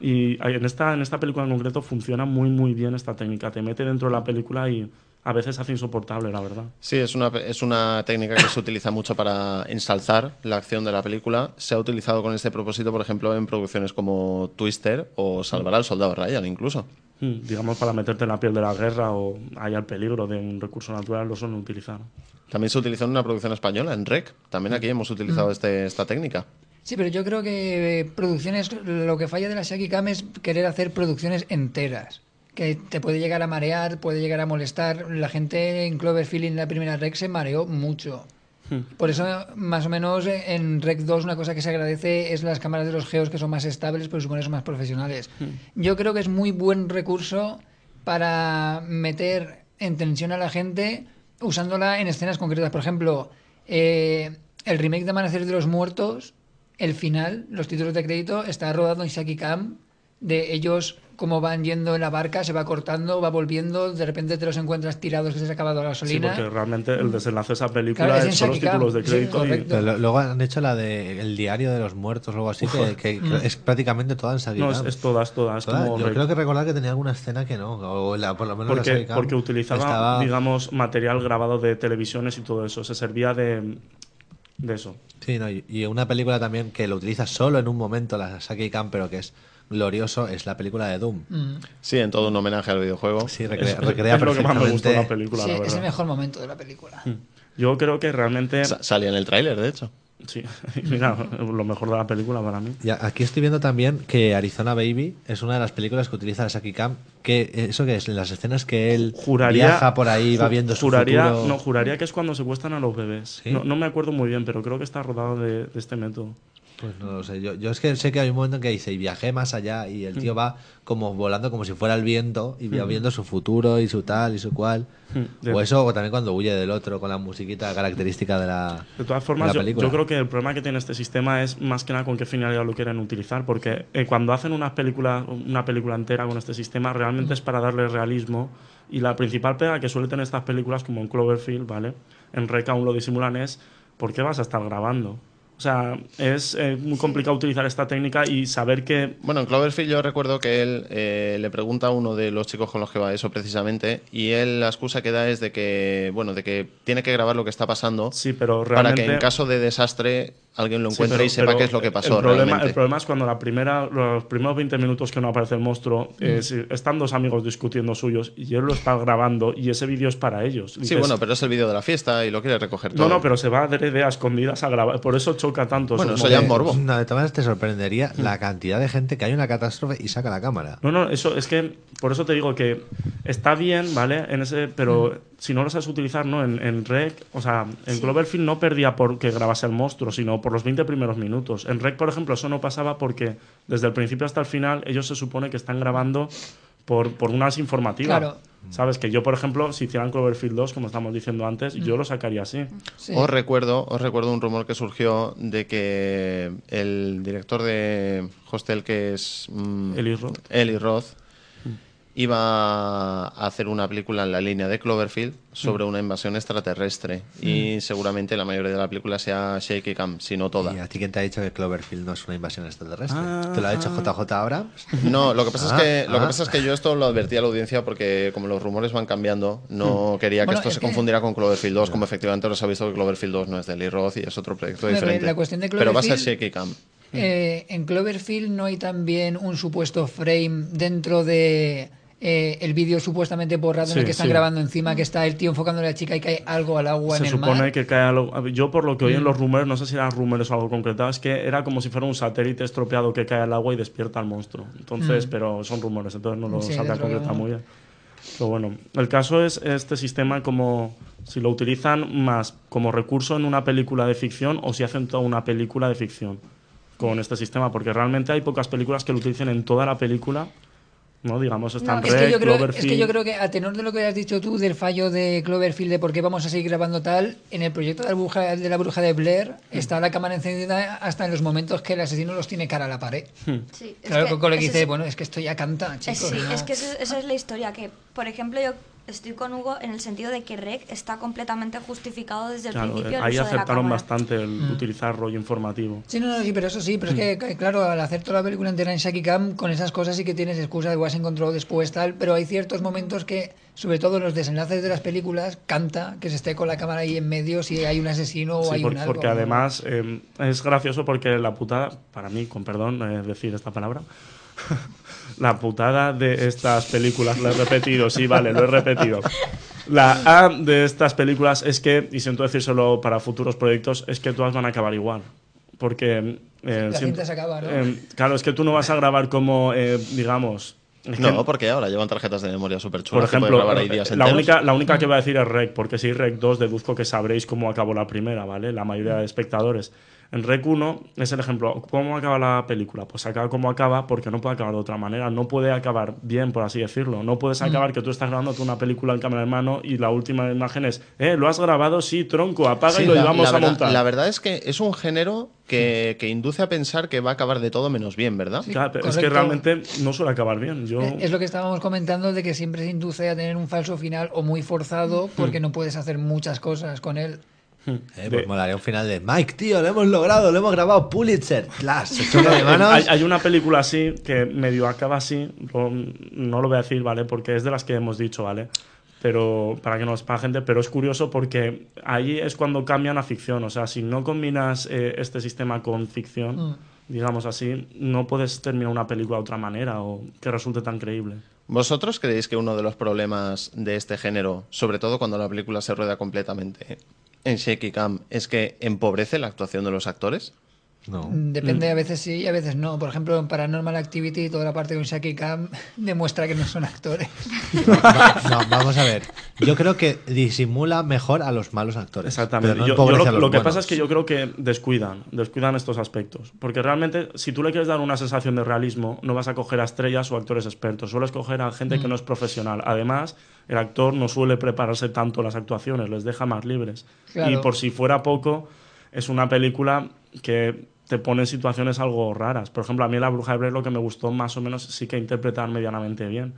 Y en esta, en esta película en concreto funciona muy, muy bien esta técnica. Te mete dentro de la película y a veces hace insoportable, la verdad. Sí, es una, es una técnica que se utiliza mucho para ensalzar la acción de la película. Se ha utilizado con este propósito, por ejemplo, en producciones como Twister o Salvar al Soldado Ryan, incluso. Mm, digamos, para meterte en la piel de la guerra o haya el peligro de un recurso natural, lo suelen utilizar. También se utilizó en una producción española, en REC. También aquí hemos utilizado Mm. este, esta técnica. Sí, pero yo creo que eh, producciones, lo que falla de la Shaki Cam es querer hacer producciones enteras. Que te puede llegar a marear, puede llegar a molestar. La gente en Cloverfield en la primera Rec se mareó mucho. Por eso, más o menos, en Rec 2 una cosa que se agradece es las cámaras de los geos que son más estables, pero supone son más profesionales. Yo creo que es muy buen recurso para meter en tensión a la gente usándola en escenas concretas. Por ejemplo, eh, el remake de Amanecer de los Muertos, el final, los títulos de crédito, está rodado en Shaki Cam de ellos como van yendo en la barca, se va cortando, va volviendo, de repente te los encuentras tirados que se les ha acabado la Sí, gasolina. porque realmente el desenlace de esa película Claro, es es, son los títulos de Sí, crédito. y-. Pero luego han hecho la de El diario de los muertos o algo así, que, que Mm. es prácticamente toda en Shaggy No, es, es todas, todas. Toda- como Yo rec- creo que recordar que tenía alguna escena que no, o la- por lo menos la porque, Cam porque utilizaba, estaba- digamos, material grabado de televisiones y todo eso. Se servía de, de eso. Sí, no, y una película también que lo utiliza solo en un momento, la Shaggy Cam, pero que es glorioso, es la película de Doom. Mm. Sí, en todo un homenaje al videojuego. Sí, recrea, Es- recrea es lo que más me gustó de la película, Sí, la es el mejor momento de la película. Yo creo que realmente... Sa- salía en el tráiler, de hecho. Sí, mira, lo mejor de la película para mí. Ya, aquí estoy viendo también que Arizona Baby es una de las películas que utiliza la Saki Cam. Que, ¿Eso que es? Las escenas que él Juraría, viaja por ahí, va viendo su juraría, futuro. No, juraría que es cuando secuestran a los bebés. ¿Sí? No, no me acuerdo muy bien, pero creo que está rodado de, de este método. Pues no lo sé. Yo, yo es que sé que hay un momento en que dice, y viajé más allá, y el tío Mm. va como volando como si fuera el viento, y va Mm. viendo su futuro y su tal y su cual. Mm. O eso, o también cuando huye del otro, con la musiquita característica de la, De todas de formas, la yo, yo creo que el problema que tiene este sistema es más que nada con qué finalidad lo quieren utilizar, porque eh, cuando hacen una película, una película entera con este sistema, realmente es para darle realismo. Y la principal pega que suele tener estas películas, como en Cloverfield, ¿vale? En Rec aún lo disimulan, es ¿por qué vas a estar grabando? O sea, es eh, muy complicado utilizar esta técnica y saber que Bueno, en Cloverfield yo recuerdo que él eh, le pregunta a uno de los chicos con los que va eso precisamente y él la excusa que da es de que, bueno, de que tiene que grabar lo que está pasando sí, pero para que realmente... en caso de desastre alguien lo Sí, encuentre pero- y sepa qué es lo que pasó el problema, realmente. el problema es cuando la primera, los primeros 20 minutos que no aparece el monstruo, eh, si están dos amigos discutiendo suyos y él lo está grabando y ese vídeo es para ellos. Sí, bueno, pero es el vídeo de la fiesta y lo quiere recoger No, todo. no, pero se va de idea escondidas a grabar. Por eso choca tanto. Bueno, eso ya es morbo. No, de todas maneras te sorprendería la cantidad de gente que hay una catástrofe y saca la cámara. No, no, eso es que por eso te digo que está bien, ¿vale? En ese, pero si no lo sabes utilizar, ¿no? En, en Rec, o sea, en Cloverfield no perdía porque grabase el monstruo, sino por los 20 primeros minutos. En Rec, por ejemplo, eso no pasaba porque desde el principio hasta el final ellos se supone que están grabando por, por unas informativas. Claro. Sabes que yo, por ejemplo, si hicieran Cloverfield 2, como estamos diciendo antes, yo lo sacaría así. Os recuerdo, os recuerdo un rumor que surgió de que el director de Hostel, que es mm, Eli Roth. Eli Roth, iba a hacer una película en la línea de Cloverfield sobre Mm. una invasión extraterrestre y seguramente la mayoría de la película sea shaky cam, si no toda. ¿Y a ti quién te ha dicho que Cloverfield no es una invasión extraterrestre? Ah. ¿Te lo ha dicho JJ Abrams? No, lo que pasa Ah, es que lo que ah. pasa es que yo esto lo advertí a la audiencia porque como los rumores van cambiando, no Hmm. quería que Bueno, esto es se que- confundiera con Cloverfield 2, como efectivamente os ha visto que Cloverfield 2 no es de Eli Roth y es otro proyecto diferente. la cuestión de Pero va a ser shaky cam. Eh, en Cloverfield no hay también un supuesto frame dentro de eh, el vídeo supuestamente borrado en el que están sí. grabando encima, que está el tío enfocando a la chica y cae algo al agua Se en el supone que cae algo. Yo, por lo que oí en Mm. los rumores, no sé si eran rumores o algo concretado, es que era como si fuera un satélite estropeado que cae al agua y despierta al monstruo. Entonces, Mm. pero son rumores, entonces no lo Sí, de concretar muy bien. Pero bueno, el caso es este sistema como si lo utilizan más como recurso en una película de ficción o si hacen toda una película de ficción con este sistema, porque realmente hay pocas películas que lo utilicen en toda la película. ¿No? Digamos, están es, que yo creo, es que yo creo que a tenor de lo que has dicho tú del fallo de Cloverfield de por qué vamos a seguir grabando tal, en el proyecto de la bruja de, la bruja de Blair está la cámara encendida hasta en los momentos que el asesino los tiene cara a la pared. Sí, es Claro, que con lo que dice, es- bueno, es que esto ya canta, Eh, chicos. sí, ¿no? es que esa es la historia, que por ejemplo yo estoy con Hugo en el sentido de que Rec está completamente justificado desde el Claro, principio ahí aceptaron bastante el Mm. utilizar rollo informativo. Sí, no, no, sí, pero eso sí, pero es que, que, claro, al hacer toda la película entera en Shaki Cam, con esas cosas sí que tienes excusa de Washington Control después tal, pero hay ciertos momentos que, sobre todo en los desenlaces de las películas, canta que se esté con la cámara ahí en medio si hay un asesino o Sí, hay por- un algo. porque además eh, es gracioso porque la putada, para mí, con perdón eh, decir esta palabra, la putada de estas películas, lo he repetido, sí, vale, lo he repetido. La A de estas películas es que, y siento decírselo para futuros proyectos, es que todas van a acabar igual. Porque... eh, La siento- cinta se acaba, ¿no? eh, claro, es que tú no vas a grabar como, eh, digamos... es que- No, porque ahora llevan tarjetas de memoria súper por chulas. ejemplo, grabar ahí días la única, la única que voy a decir es Rec, porque si Rec 2 deduzco que sabréis cómo acabó la primera, ¿vale? La mayoría de espectadores. En Rec 1 es el ejemplo. ¿Cómo acaba la película? Pues acaba como acaba porque no puede acabar de otra manera. No puede acabar bien, por así decirlo. No puedes acabar que tú estás grabando tú una película en cámara en mano y la última imagen es, eh, lo has grabado, sí, tronco, apaga Sí, y lo la- llevamos la a montar. La verdad es que es un género que, que induce a pensar que va a acabar de todo menos bien, ¿verdad? Claro, pero es que realmente no suele acabar bien. Yo... Es lo que estábamos comentando de que siempre se induce a tener un falso final o muy forzado porque no puedes hacer muchas cosas con él. Eh, pues molaría un final de Mike, tío, lo hemos logrado, lo hemos grabado, Pulitzer. De manos. Hay, hay una película así que medio acaba así, no lo voy a decir, ¿vale? Porque es de las que hemos dicho, ¿vale? Pero para que no sepa la gente, pero es curioso porque ahí es cuando cambian a ficción. O sea, si no combinas eh, este sistema con ficción, Mm. digamos así, no puedes terminar una película de otra manera o que resulte tan creíble. ¿Vosotros creéis que uno de los problemas de este género, sobre todo cuando la película se rueda completamente, en Shaky Cam es que empobrece la actuación de los actores? No. Depende, a veces sí y a veces no. Por ejemplo, en Paranormal Activity, toda la parte con Shaki Cam demuestra que no son actores. Va- no, vamos a ver. Yo creo que disimula mejor a los malos actores. Exactamente. pero no Yo- yo empobrece lo a los lo que buenos. pasa es que yo creo que descuidan, descuidan estos aspectos. Porque realmente, si tú le quieres dar una sensación de realismo, no vas a coger a estrellas o actores expertos, sueles coger a gente que Mm. no es profesional. Además, el actor no suele prepararse tanto las actuaciones, les deja más libres. Claro. Y por si fuera poco, es una película que te pone en situaciones algo raras. Por ejemplo, a mí La Bruja de Blair lo que me gustó más o menos sí que interpretar medianamente bien.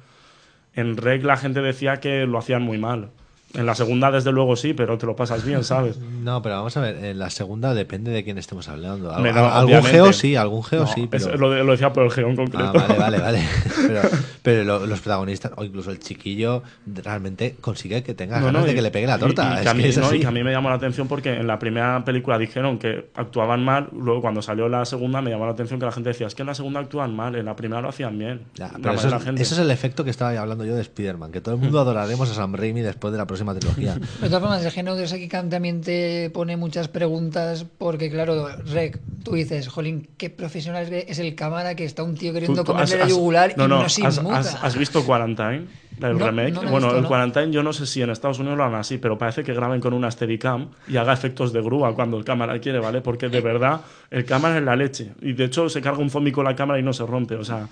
En Rec la gente decía que lo hacían muy mal. En la segunda, desde luego, sí, pero te lo pasas bien, ¿sabes? No, pero vamos a ver, en la segunda depende de quién estemos hablando. Al- al- algún obviamente. geo sí, algún geo No, sí, pero... lo, lo decía por el geo en concreto. Ah, vale, vale, vale. Pero, pero lo- los protagonistas, o incluso el chiquillo, realmente consigue que tenga No, ganas no, de y- que le pegue la torta. Y, y Es que a mí, es no, y que a mí me llamó la atención porque en la primera película dijeron que actuaban mal, luego cuando salió la segunda me llamó la atención que la gente decía, es que en la segunda actúan mal, en la primera lo hacían bien. Ya, pero eso, de la es, gente. eso es el efecto que estaba hablando yo de Spider-Man, que todo el mundo adoraremos a Sam Raimi después de la próxima trilogía. De todas formas, el género de Shaki Cam también te pone muchas preguntas porque, claro, Rec, tú dices, jolín, qué profesional es el cámara que está un tío queriendo tú comerle has- la has- yugular no, y no, no, has. Has- has visto Quarantine? El No, remake. no bueno, visto, el no. Quarantine yo no sé si en Estados Unidos lo hagan así, pero parece que graben con una Steadicam y haga efectos de grúa cuando el cámara quiere, ¿vale? Porque de verdad el cámara es la leche. Y de hecho se carga un zombie con la cámara y no se rompe, o sea...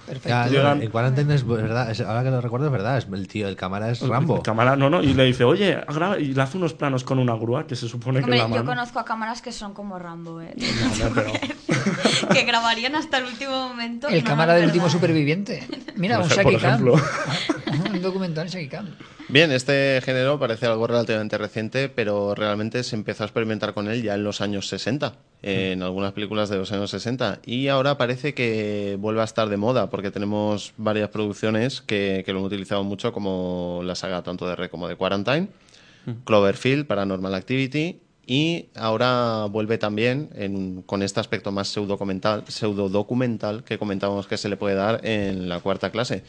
Llegan- En Quarantine es verdad, es- ahora que lo recuerdo es verdad, es el tío, el cámara es Rambo. El cámara, no, no, y le dice, oye, graba", y le hace unos planos con una grúa que se supone que Hombre, la yo mano. conozco a cámaras que son como Rambo, ¿eh? Hombre, pero- que grabarían hasta el último momento. El no, cámara no, del último superviviente. Mira, Por un Shaki un documental Cam. Bien, este género parece algo relativamente reciente, pero realmente se empezó a experimentar con él ya en los años 60, en algunas películas de los años 60. Y ahora parece que vuelve a estar de moda, porque tenemos varias producciones que, que lo han utilizado mucho, como la saga tanto de Re como de Quarantine, Cloverfield, Paranormal Activity. Y ahora vuelve también en- con este aspecto más pseudo-documental pseudo que comentábamos que se le puede dar en la cuarta clase.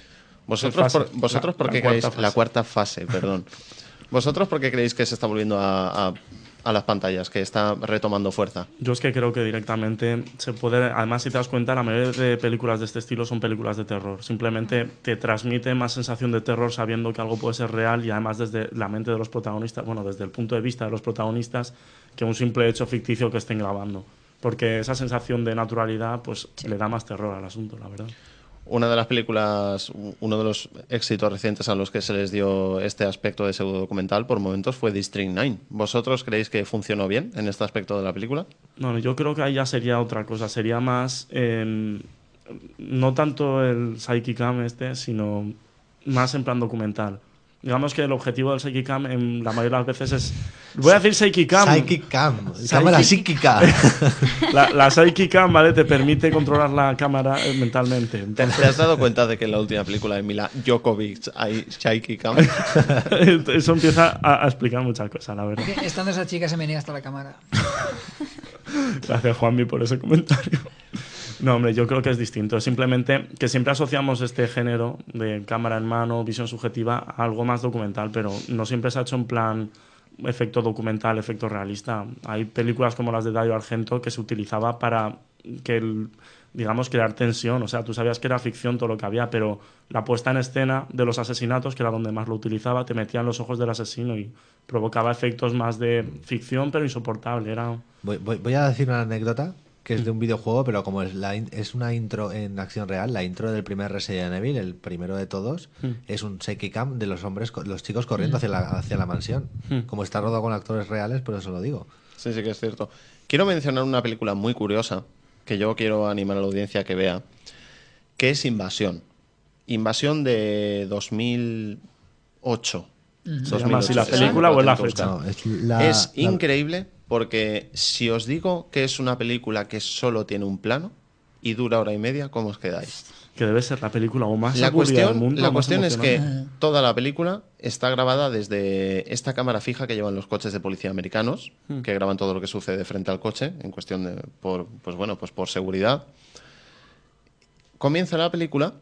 Vosotros, por, vosotros La- por la qué cuarta creéis la cuarta fase, perdón. ¿Vosotros por qué creéis que se está volviendo a, a- a las pantallas, que está retomando fuerza? Yo es que creo que directamente se puede. Además, si te das cuenta, la mayoría de películas de este estilo son películas de terror. Simplemente te transmite más sensación de terror sabiendo que algo puede ser real y además desde la mente de los protagonistas, bueno, desde el punto de vista de los protagonistas, que un simple hecho ficticio que estén grabando. Porque esa sensación de naturalidad, pues le da más terror al asunto, la verdad. Una de las películas, uno de los éxitos recientes a los que se les dio este aspecto de pseudo documental por momentos fue District 9. ¿Vosotros creéis que funcionó bien en este aspecto de la película? No, yo creo que ahí ya sería otra cosa. Sería más. eh, no tanto el Psychicam este, sino más en plan documental. Digamos que el objetivo del Psychicam en la mayoría de las veces es. Voy a decir Psychicam. Psychicam, cámara psíquica. La, la Psychicam, ¿vale? Te permite controlar la cámara eh, mentalmente. ¿Te, te has dado cuenta de que en la última película de Mila Djokovic hay Shaky Cam? Eso empieza a, a explicar muchas cosas, la verdad. Estando esa chica se menea hasta la cámara. Gracias, Juanmi, por ese comentario. No, hombre, yo creo que es distinto. Simplemente que siempre asociamos este género de cámara en mano, visión subjetiva, a algo más documental, pero no siempre se ha hecho en plan efecto documental, efecto realista. Hay películas como las de Dario Argento que se utilizaba para que, digamos, crear tensión. O sea, tú sabías que era ficción todo lo que había, pero la puesta en escena de los asesinatos, que era donde más lo utilizaba, te metía en los ojos del asesino y provocaba efectos más de ficción, pero insoportable. Era... Voy a decir una anécdota que es de un videojuego, pero como es, la es una intro en acción real, la intro del primer Resident Evil, el primero de todos, Mm. es un shaky cam de los hombres, los chicos corriendo Mm. hacia la, hacia la mansión. Mm. Como está rodado con actores reales, por eso lo digo. Sí, sí que es cierto. Quiero mencionar una película muy curiosa que yo quiero animar a la audiencia a que vea, que es Invasión. Invasión de 2008. Ujú. ¿Se llama así la película o es la fecha? No, es la- es la- increíble porque si os digo que es una película que solo tiene un plano y dura hora y media, ¿cómo os quedáis? Que debe ser la película o más La cuestión, del mundo. la cuestión es que emocionante. toda la película está grabada desde esta cámara fija que llevan los coches de policía americanos, Hmm. que graban todo lo que sucede frente al coche, en cuestión de por, pues bueno, pues por seguridad. Comienza la película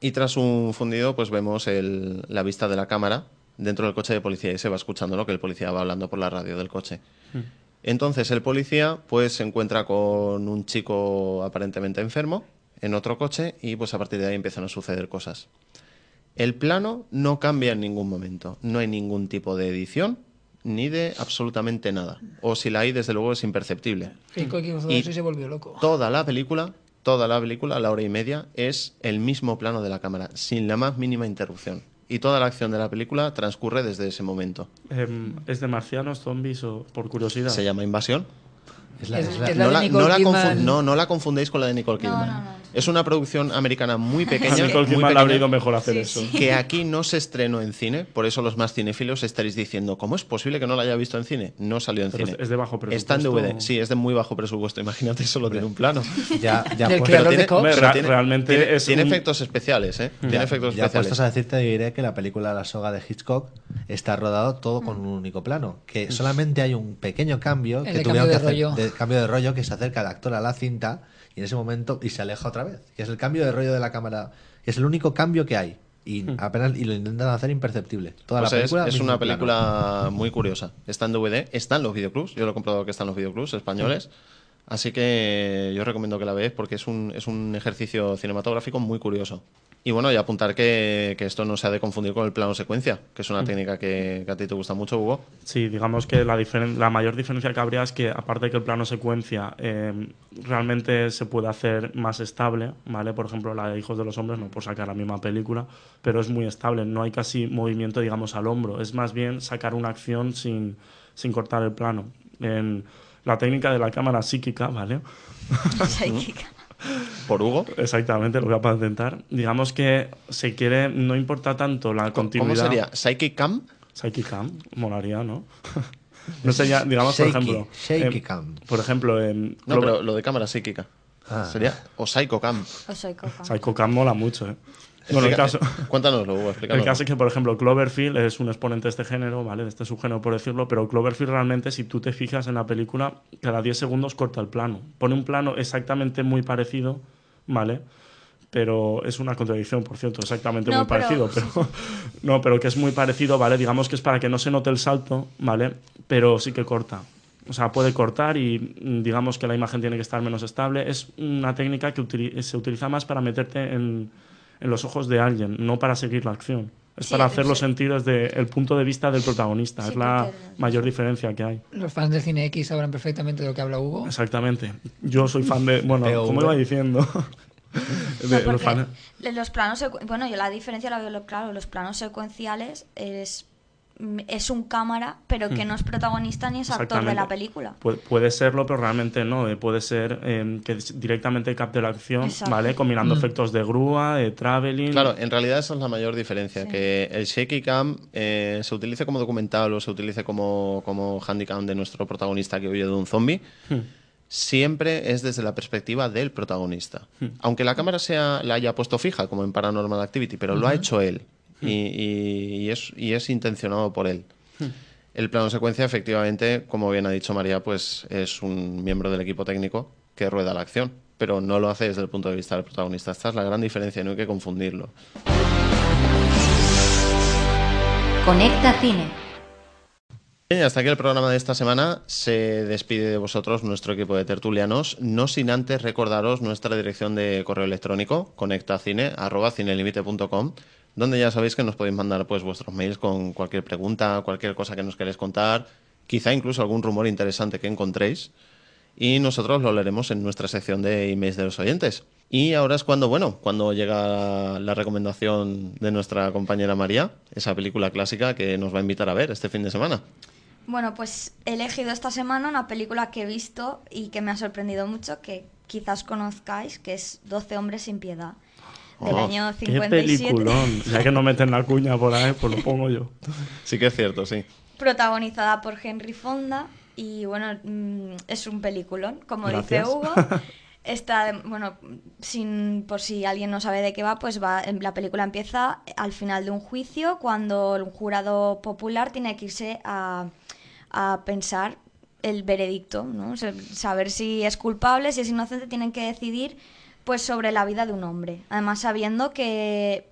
y tras un fundido, pues vemos el- la vista de la cámara dentro del coche de policía y se va escuchando lo que el policía va hablando por la radio del coche. Entonces el policía pues se encuentra con un chico aparentemente enfermo en otro coche y pues a partir de ahí empiezan a suceder cosas. El plano no cambia en ningún momento, no hay ningún tipo de edición ni de absolutamente nada. O si la hay, desde luego es imperceptible. Y se volvió loco. Toda la película, toda la película, la hora y media, es el mismo plano de la cámara, sin la más mínima interrupción. Y toda la acción de la película transcurre desde ese momento. Em, ¿Es de marcianos, zombies o por curiosidad? Se llama Invasión. Es la- es la no, de la, Nicole no la Kidman. confu- no, no la confundéis con la de Nicole Kidman. Es una producción americana muy pequeña. A Nicole muy Kidman le habría ido mejor hacer eso. Que aquí no se estrenó en cine, por eso los más cinéfilos estaréis diciendo, ¿cómo es posible que no la haya visto en cine? No salió en Pero cine. es de bajo Está en presupuesto. DVD, sí, es de muy bajo presupuesto. Imagínate, solo tiene un plano. Ya, ya pues- tiene, de pero tiene- realmente tiene, es tiene un- efectos especiales, ¿eh? Ya, Tiene efectos ya especiales. puestos a decirte, diré que la película La soga de Hitchcock está rodado todo con un único plano. Que solamente hay un pequeño cambio El que de tuvieron cambio que hacer rollo. de cambio de rollo que se acerca el actor a la cinta y en ese momento y se aleja otra vez. Que es el cambio de rollo de la cámara. que Es el único cambio que hay. Y apenas y lo intentan hacer imperceptible. Toda Pues la es- película. es, una plano. película muy curiosa. Está en DVD, está en los videoclubs. Yo lo he comprobado que está en los videoclubs españoles. Así que yo recomiendo que la veáis porque es un, es un ejercicio cinematográfico muy curioso. Y bueno, y apuntar que, que esto no se ha de confundir con el plano secuencia, que es una técnica que, que a ti te gusta mucho, Hugo. Sí, digamos que la, diferen- la mayor diferencia que habría es que, aparte de que el plano secuencia eh, realmente se puede hacer más estable, ¿vale? Por ejemplo, la de Hijos de los Hombres, no por sacar la misma película, pero es muy estable, no hay casi movimiento, digamos, al hombro. Es más bien sacar una acción sin, sin cortar el plano. En la técnica de la cámara psíquica, ¿vale? Psíquica. Por Hugo. Exactamente, lo voy a patentar. Digamos que se quiere, no importa tanto la ¿Cómo continuidad. sería? ¿Psychic Cam? Psychic Cam, molaría, ¿no? no sería, digamos, por ejemplo. shaky em, cam. Por ejemplo, en. No, Clover- pero lo de cámara psíquica. Ah. Sería. O Psycho Cam. O soy coca. Psycho Cam mola mucho, ¿eh? Bueno, el caso. Cuéntanoslo, Hugo, El caso es que, por ejemplo, Cloverfield es un exponente de este género, ¿vale? De este subgénero, por decirlo, pero Cloverfield realmente, si tú te fijas en la película, cada 10 segundos corta el plano. Pone un plano exactamente muy parecido, ¿vale? Pero es una contradicción, por cierto, exactamente No, muy pero- parecido. Pero, no, pero que es muy parecido, ¿vale? Digamos que es para que no se note el salto, ¿vale? Pero sí que corta. O sea, puede cortar y mm, digamos que la imagen tiene que estar menos estable. Es una técnica que se utiliza más para meterte en, en los ojos de alguien, no para seguir la acción. Es Sí, para hacerlo sí. sentir desde el punto de vista del protagonista. Sí, es la mayor diferencia que hay. Los fans del cine X sabrán perfectamente de lo que habla Hugo. Exactamente. Yo soy fan de. Bueno, como iba diciendo. de No, los los planos bueno yo la diferencia la veo claro los planos secuenciales es es un cámara pero que no es protagonista ni es actor de la película Puede, puede serlo, pero realmente no. eh, Puede ser eh, que directamente capte la acción, Exacto. ¿vale? Combinando Mm. efectos de grúa, de traveling. Claro, en realidad esa es la mayor diferencia, que el shaky cam eh, se utilice como documental o se utilice como, como handicam de nuestro protagonista que huye de un zombie, Hmm. siempre es desde la perspectiva del protagonista. Aunque la cámara sea, la haya puesto fija, como en Paranormal Activity, pero lo ha hecho él y, y- y es, y es intencionado por él. El plano secuencia, efectivamente, como bien ha dicho María, pues es un miembro del equipo técnico que rueda la acción, pero no lo hace desde el punto de vista del protagonista. Esta es la gran diferencia, no hay que confundirlo. Conecta Cine. Bien, hasta aquí el programa de esta semana. Se despide de vosotros nuestro equipo de tertulianos, no sin antes recordaros nuestra dirección de correo electrónico, conectacine.cinelimite.com, donde ya sabéis que nos podéis mandar pues vuestros mails con cualquier pregunta, cualquier cosa que nos queréis contar, quizá incluso algún rumor interesante que encontréis. Y nosotros lo leeremos en nuestra sección de emails de los oyentes. Y ahora es cuando, bueno, cuando llega la recomendación de nuestra compañera María, esa película clásica que nos va a invitar a ver este fin de semana. bueno pues he elegido esta semana una película que he visto y que me ha sorprendido mucho que quizás conozcáis que es 12 hombres sin piedad del Oh, año ¡Qué 57 peliculón! Ya que no meten la cuña por ahí, pues lo pongo yo. Sí que es cierto, sí. protagonizada por Henry Fonda y bueno, mm, es un peliculón, como dice Gracias. Hugo. Está, bueno, sin, por si alguien no sabe de qué va, pues va, la película empieza al final de un juicio cuando un jurado popular tiene que irse a, a pensar el veredicto, ¿no? O sea, saber si es culpable, si es inocente, tienen que decidir pues sobre la vida de un hombre. Además sabiendo que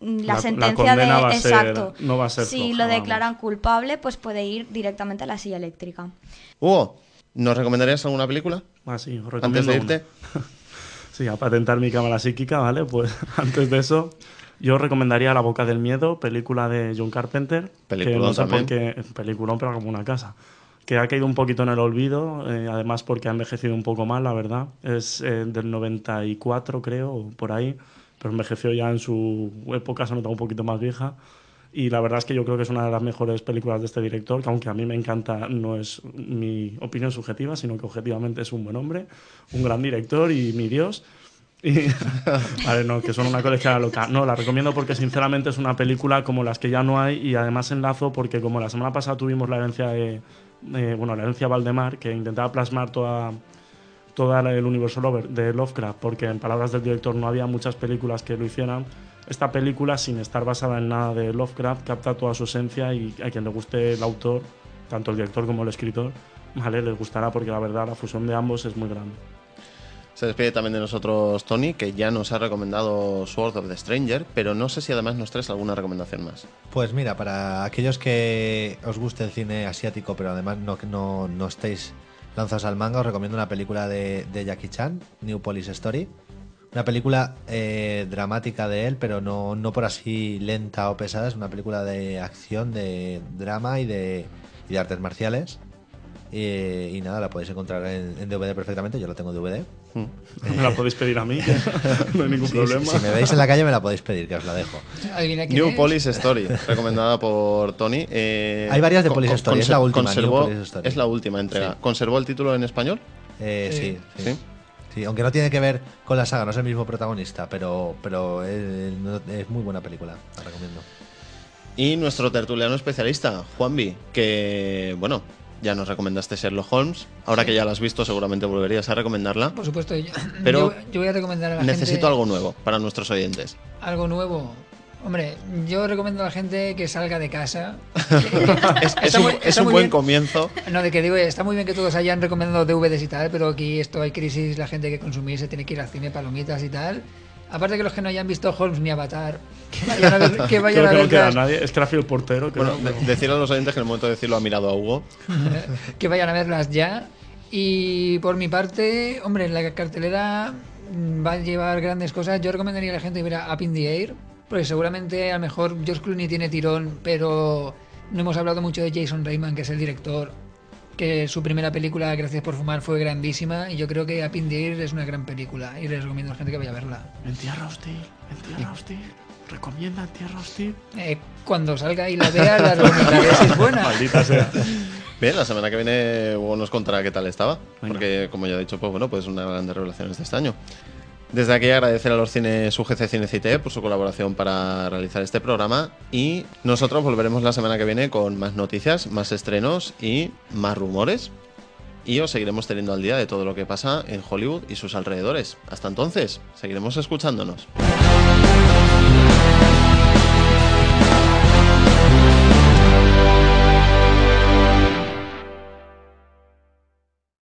la, La- sentencia la de va ser- exacto. no va a ser si floja, lo vamos. declaran culpable, pues puede ir directamente a la silla eléctrica. Hugo, ¿nos recomendarías alguna película? Ah, sí, os Antes recomiendo de una. irte. Sí, a patentar mi cámara psíquica, ¿vale? Pues antes de eso, yo recomendaría La Boca del Miedo, película de John Carpenter. Peliculón que no sé por qué, peliculón, pero como una casa. Que ha caído un poquito en el olvido, eh, además porque ha envejecido un poco mal, la verdad. Es eh, del 94, creo, por ahí, pero envejeció ya en su época, se nota un poquito más vieja. Y la verdad es que yo creo que es una de las mejores películas de este director, que aunque a mí me encanta, no es mi opinión subjetiva, sino que objetivamente es un buen hombre, un gran director y mi Dios. Y, vale, no, que son una colección loca. No, la recomiendo porque sinceramente es una película como las que ya no hay y además enlazo porque como la semana pasada tuvimos la herencia de, de- bueno, la herencia Valdemar, que intentaba plasmar toda, la- el universo de Lovecraft, porque en palabras del director no había muchas películas que lo hicieran. Esta película, sin estar basada en nada de Lovecraft, capta toda su esencia y a quien le guste el autor, tanto el director como el escritor, vale, les gustará porque la verdad la fusión de ambos es muy grande. Se despide también de nosotros Tony, que ya nos ha recomendado Sword of the Stranger, pero no sé si además nos traes alguna recomendación más. Pues mira, para aquellos que os guste el cine asiático, pero además no, no, no estéis lanzados al manga, os recomiendo una película de, Jackie Chan, New Police Story. Una película eh, dramática de él, pero no, no por así lenta o pesada. Es una película de acción, de drama y de, artes marciales. Y, nada, la podéis encontrar en, en DVD perfectamente. Yo lo tengo en DVD. Me la podéis pedir a mí, no hay ningún Sí, problema. Si, si me veis en la calle, me la podéis pedir, que os la dejo. New es. Police Story, recomendada por Tony. Eh, Hay varias de Police Story, es la última, conservó-. Es la última entrega. Sí. ¿Conservó el título en español? Eh, sí, sí. Sí. Sí, aunque no tiene que ver con la saga, no es el mismo protagonista, pero, pero es, es muy buena película, la recomiendo. Y nuestro tertuliano especialista, Juanvi, que, bueno, ya nos recomendaste Sherlock Holmes. Ahora que ya la has visto, seguramente volverías a recomendarla. Por supuesto, yo, Pero yo, yo voy a recomendar a la Necesito gente algo nuevo para nuestros oyentes. algo nuevo. Hombre, yo recomiendo a la gente que salga de casa. Es, es Está un, muy- es un muy buen bien. comienzo. No, de que digo, está muy bien que todos hayan recomendado DVDs y tal, pero aquí esto hay crisis, la gente que consumir se tiene que ir al cine, palomitas y tal. Aparte que los que no hayan visto Holmes ni Avatar, que vayan a ver, que vayan Creo a que no ver queda las- nadie. Es que el portero. creo, Bueno, de- decirle a los oyentes que en el momento de decirlo ha mirado a Hugo. que vayan a verlas ya. Y por mi parte, hombre, la cartelera mm, va a llevar grandes cosas. Yo recomendaría a la gente que viera Up in the Air, porque seguramente a lo mejor George Clooney tiene tirón, pero no hemos hablado mucho de Jason Reitman, que es el director, que su primera película, Gracias por fumar, fue grandísima. Y yo creo que Up in the Air es una gran película y les recomiendo a la gente que vaya a verla. En Tierra Hostil, en Tierra Hostil. Recomienda en Tierra Hostil. Eh, cuando salga y la vea, la recomendaré si es buena. Maldita sea. Bien, la semana que viene Hugo nos contará qué tal estaba. Porque, como ya he dicho, pues bueno, pues una de las grandes revelaciones de este año. Desde aquí agradecer a los cines UGC Cine CITE por su colaboración para realizar este programa y nosotros volveremos la semana que viene con más noticias, más estrenos y más rumores y os seguiremos teniendo al día de todo lo que pasa en Hollywood y sus alrededores. Hasta entonces, seguiremos escuchándonos.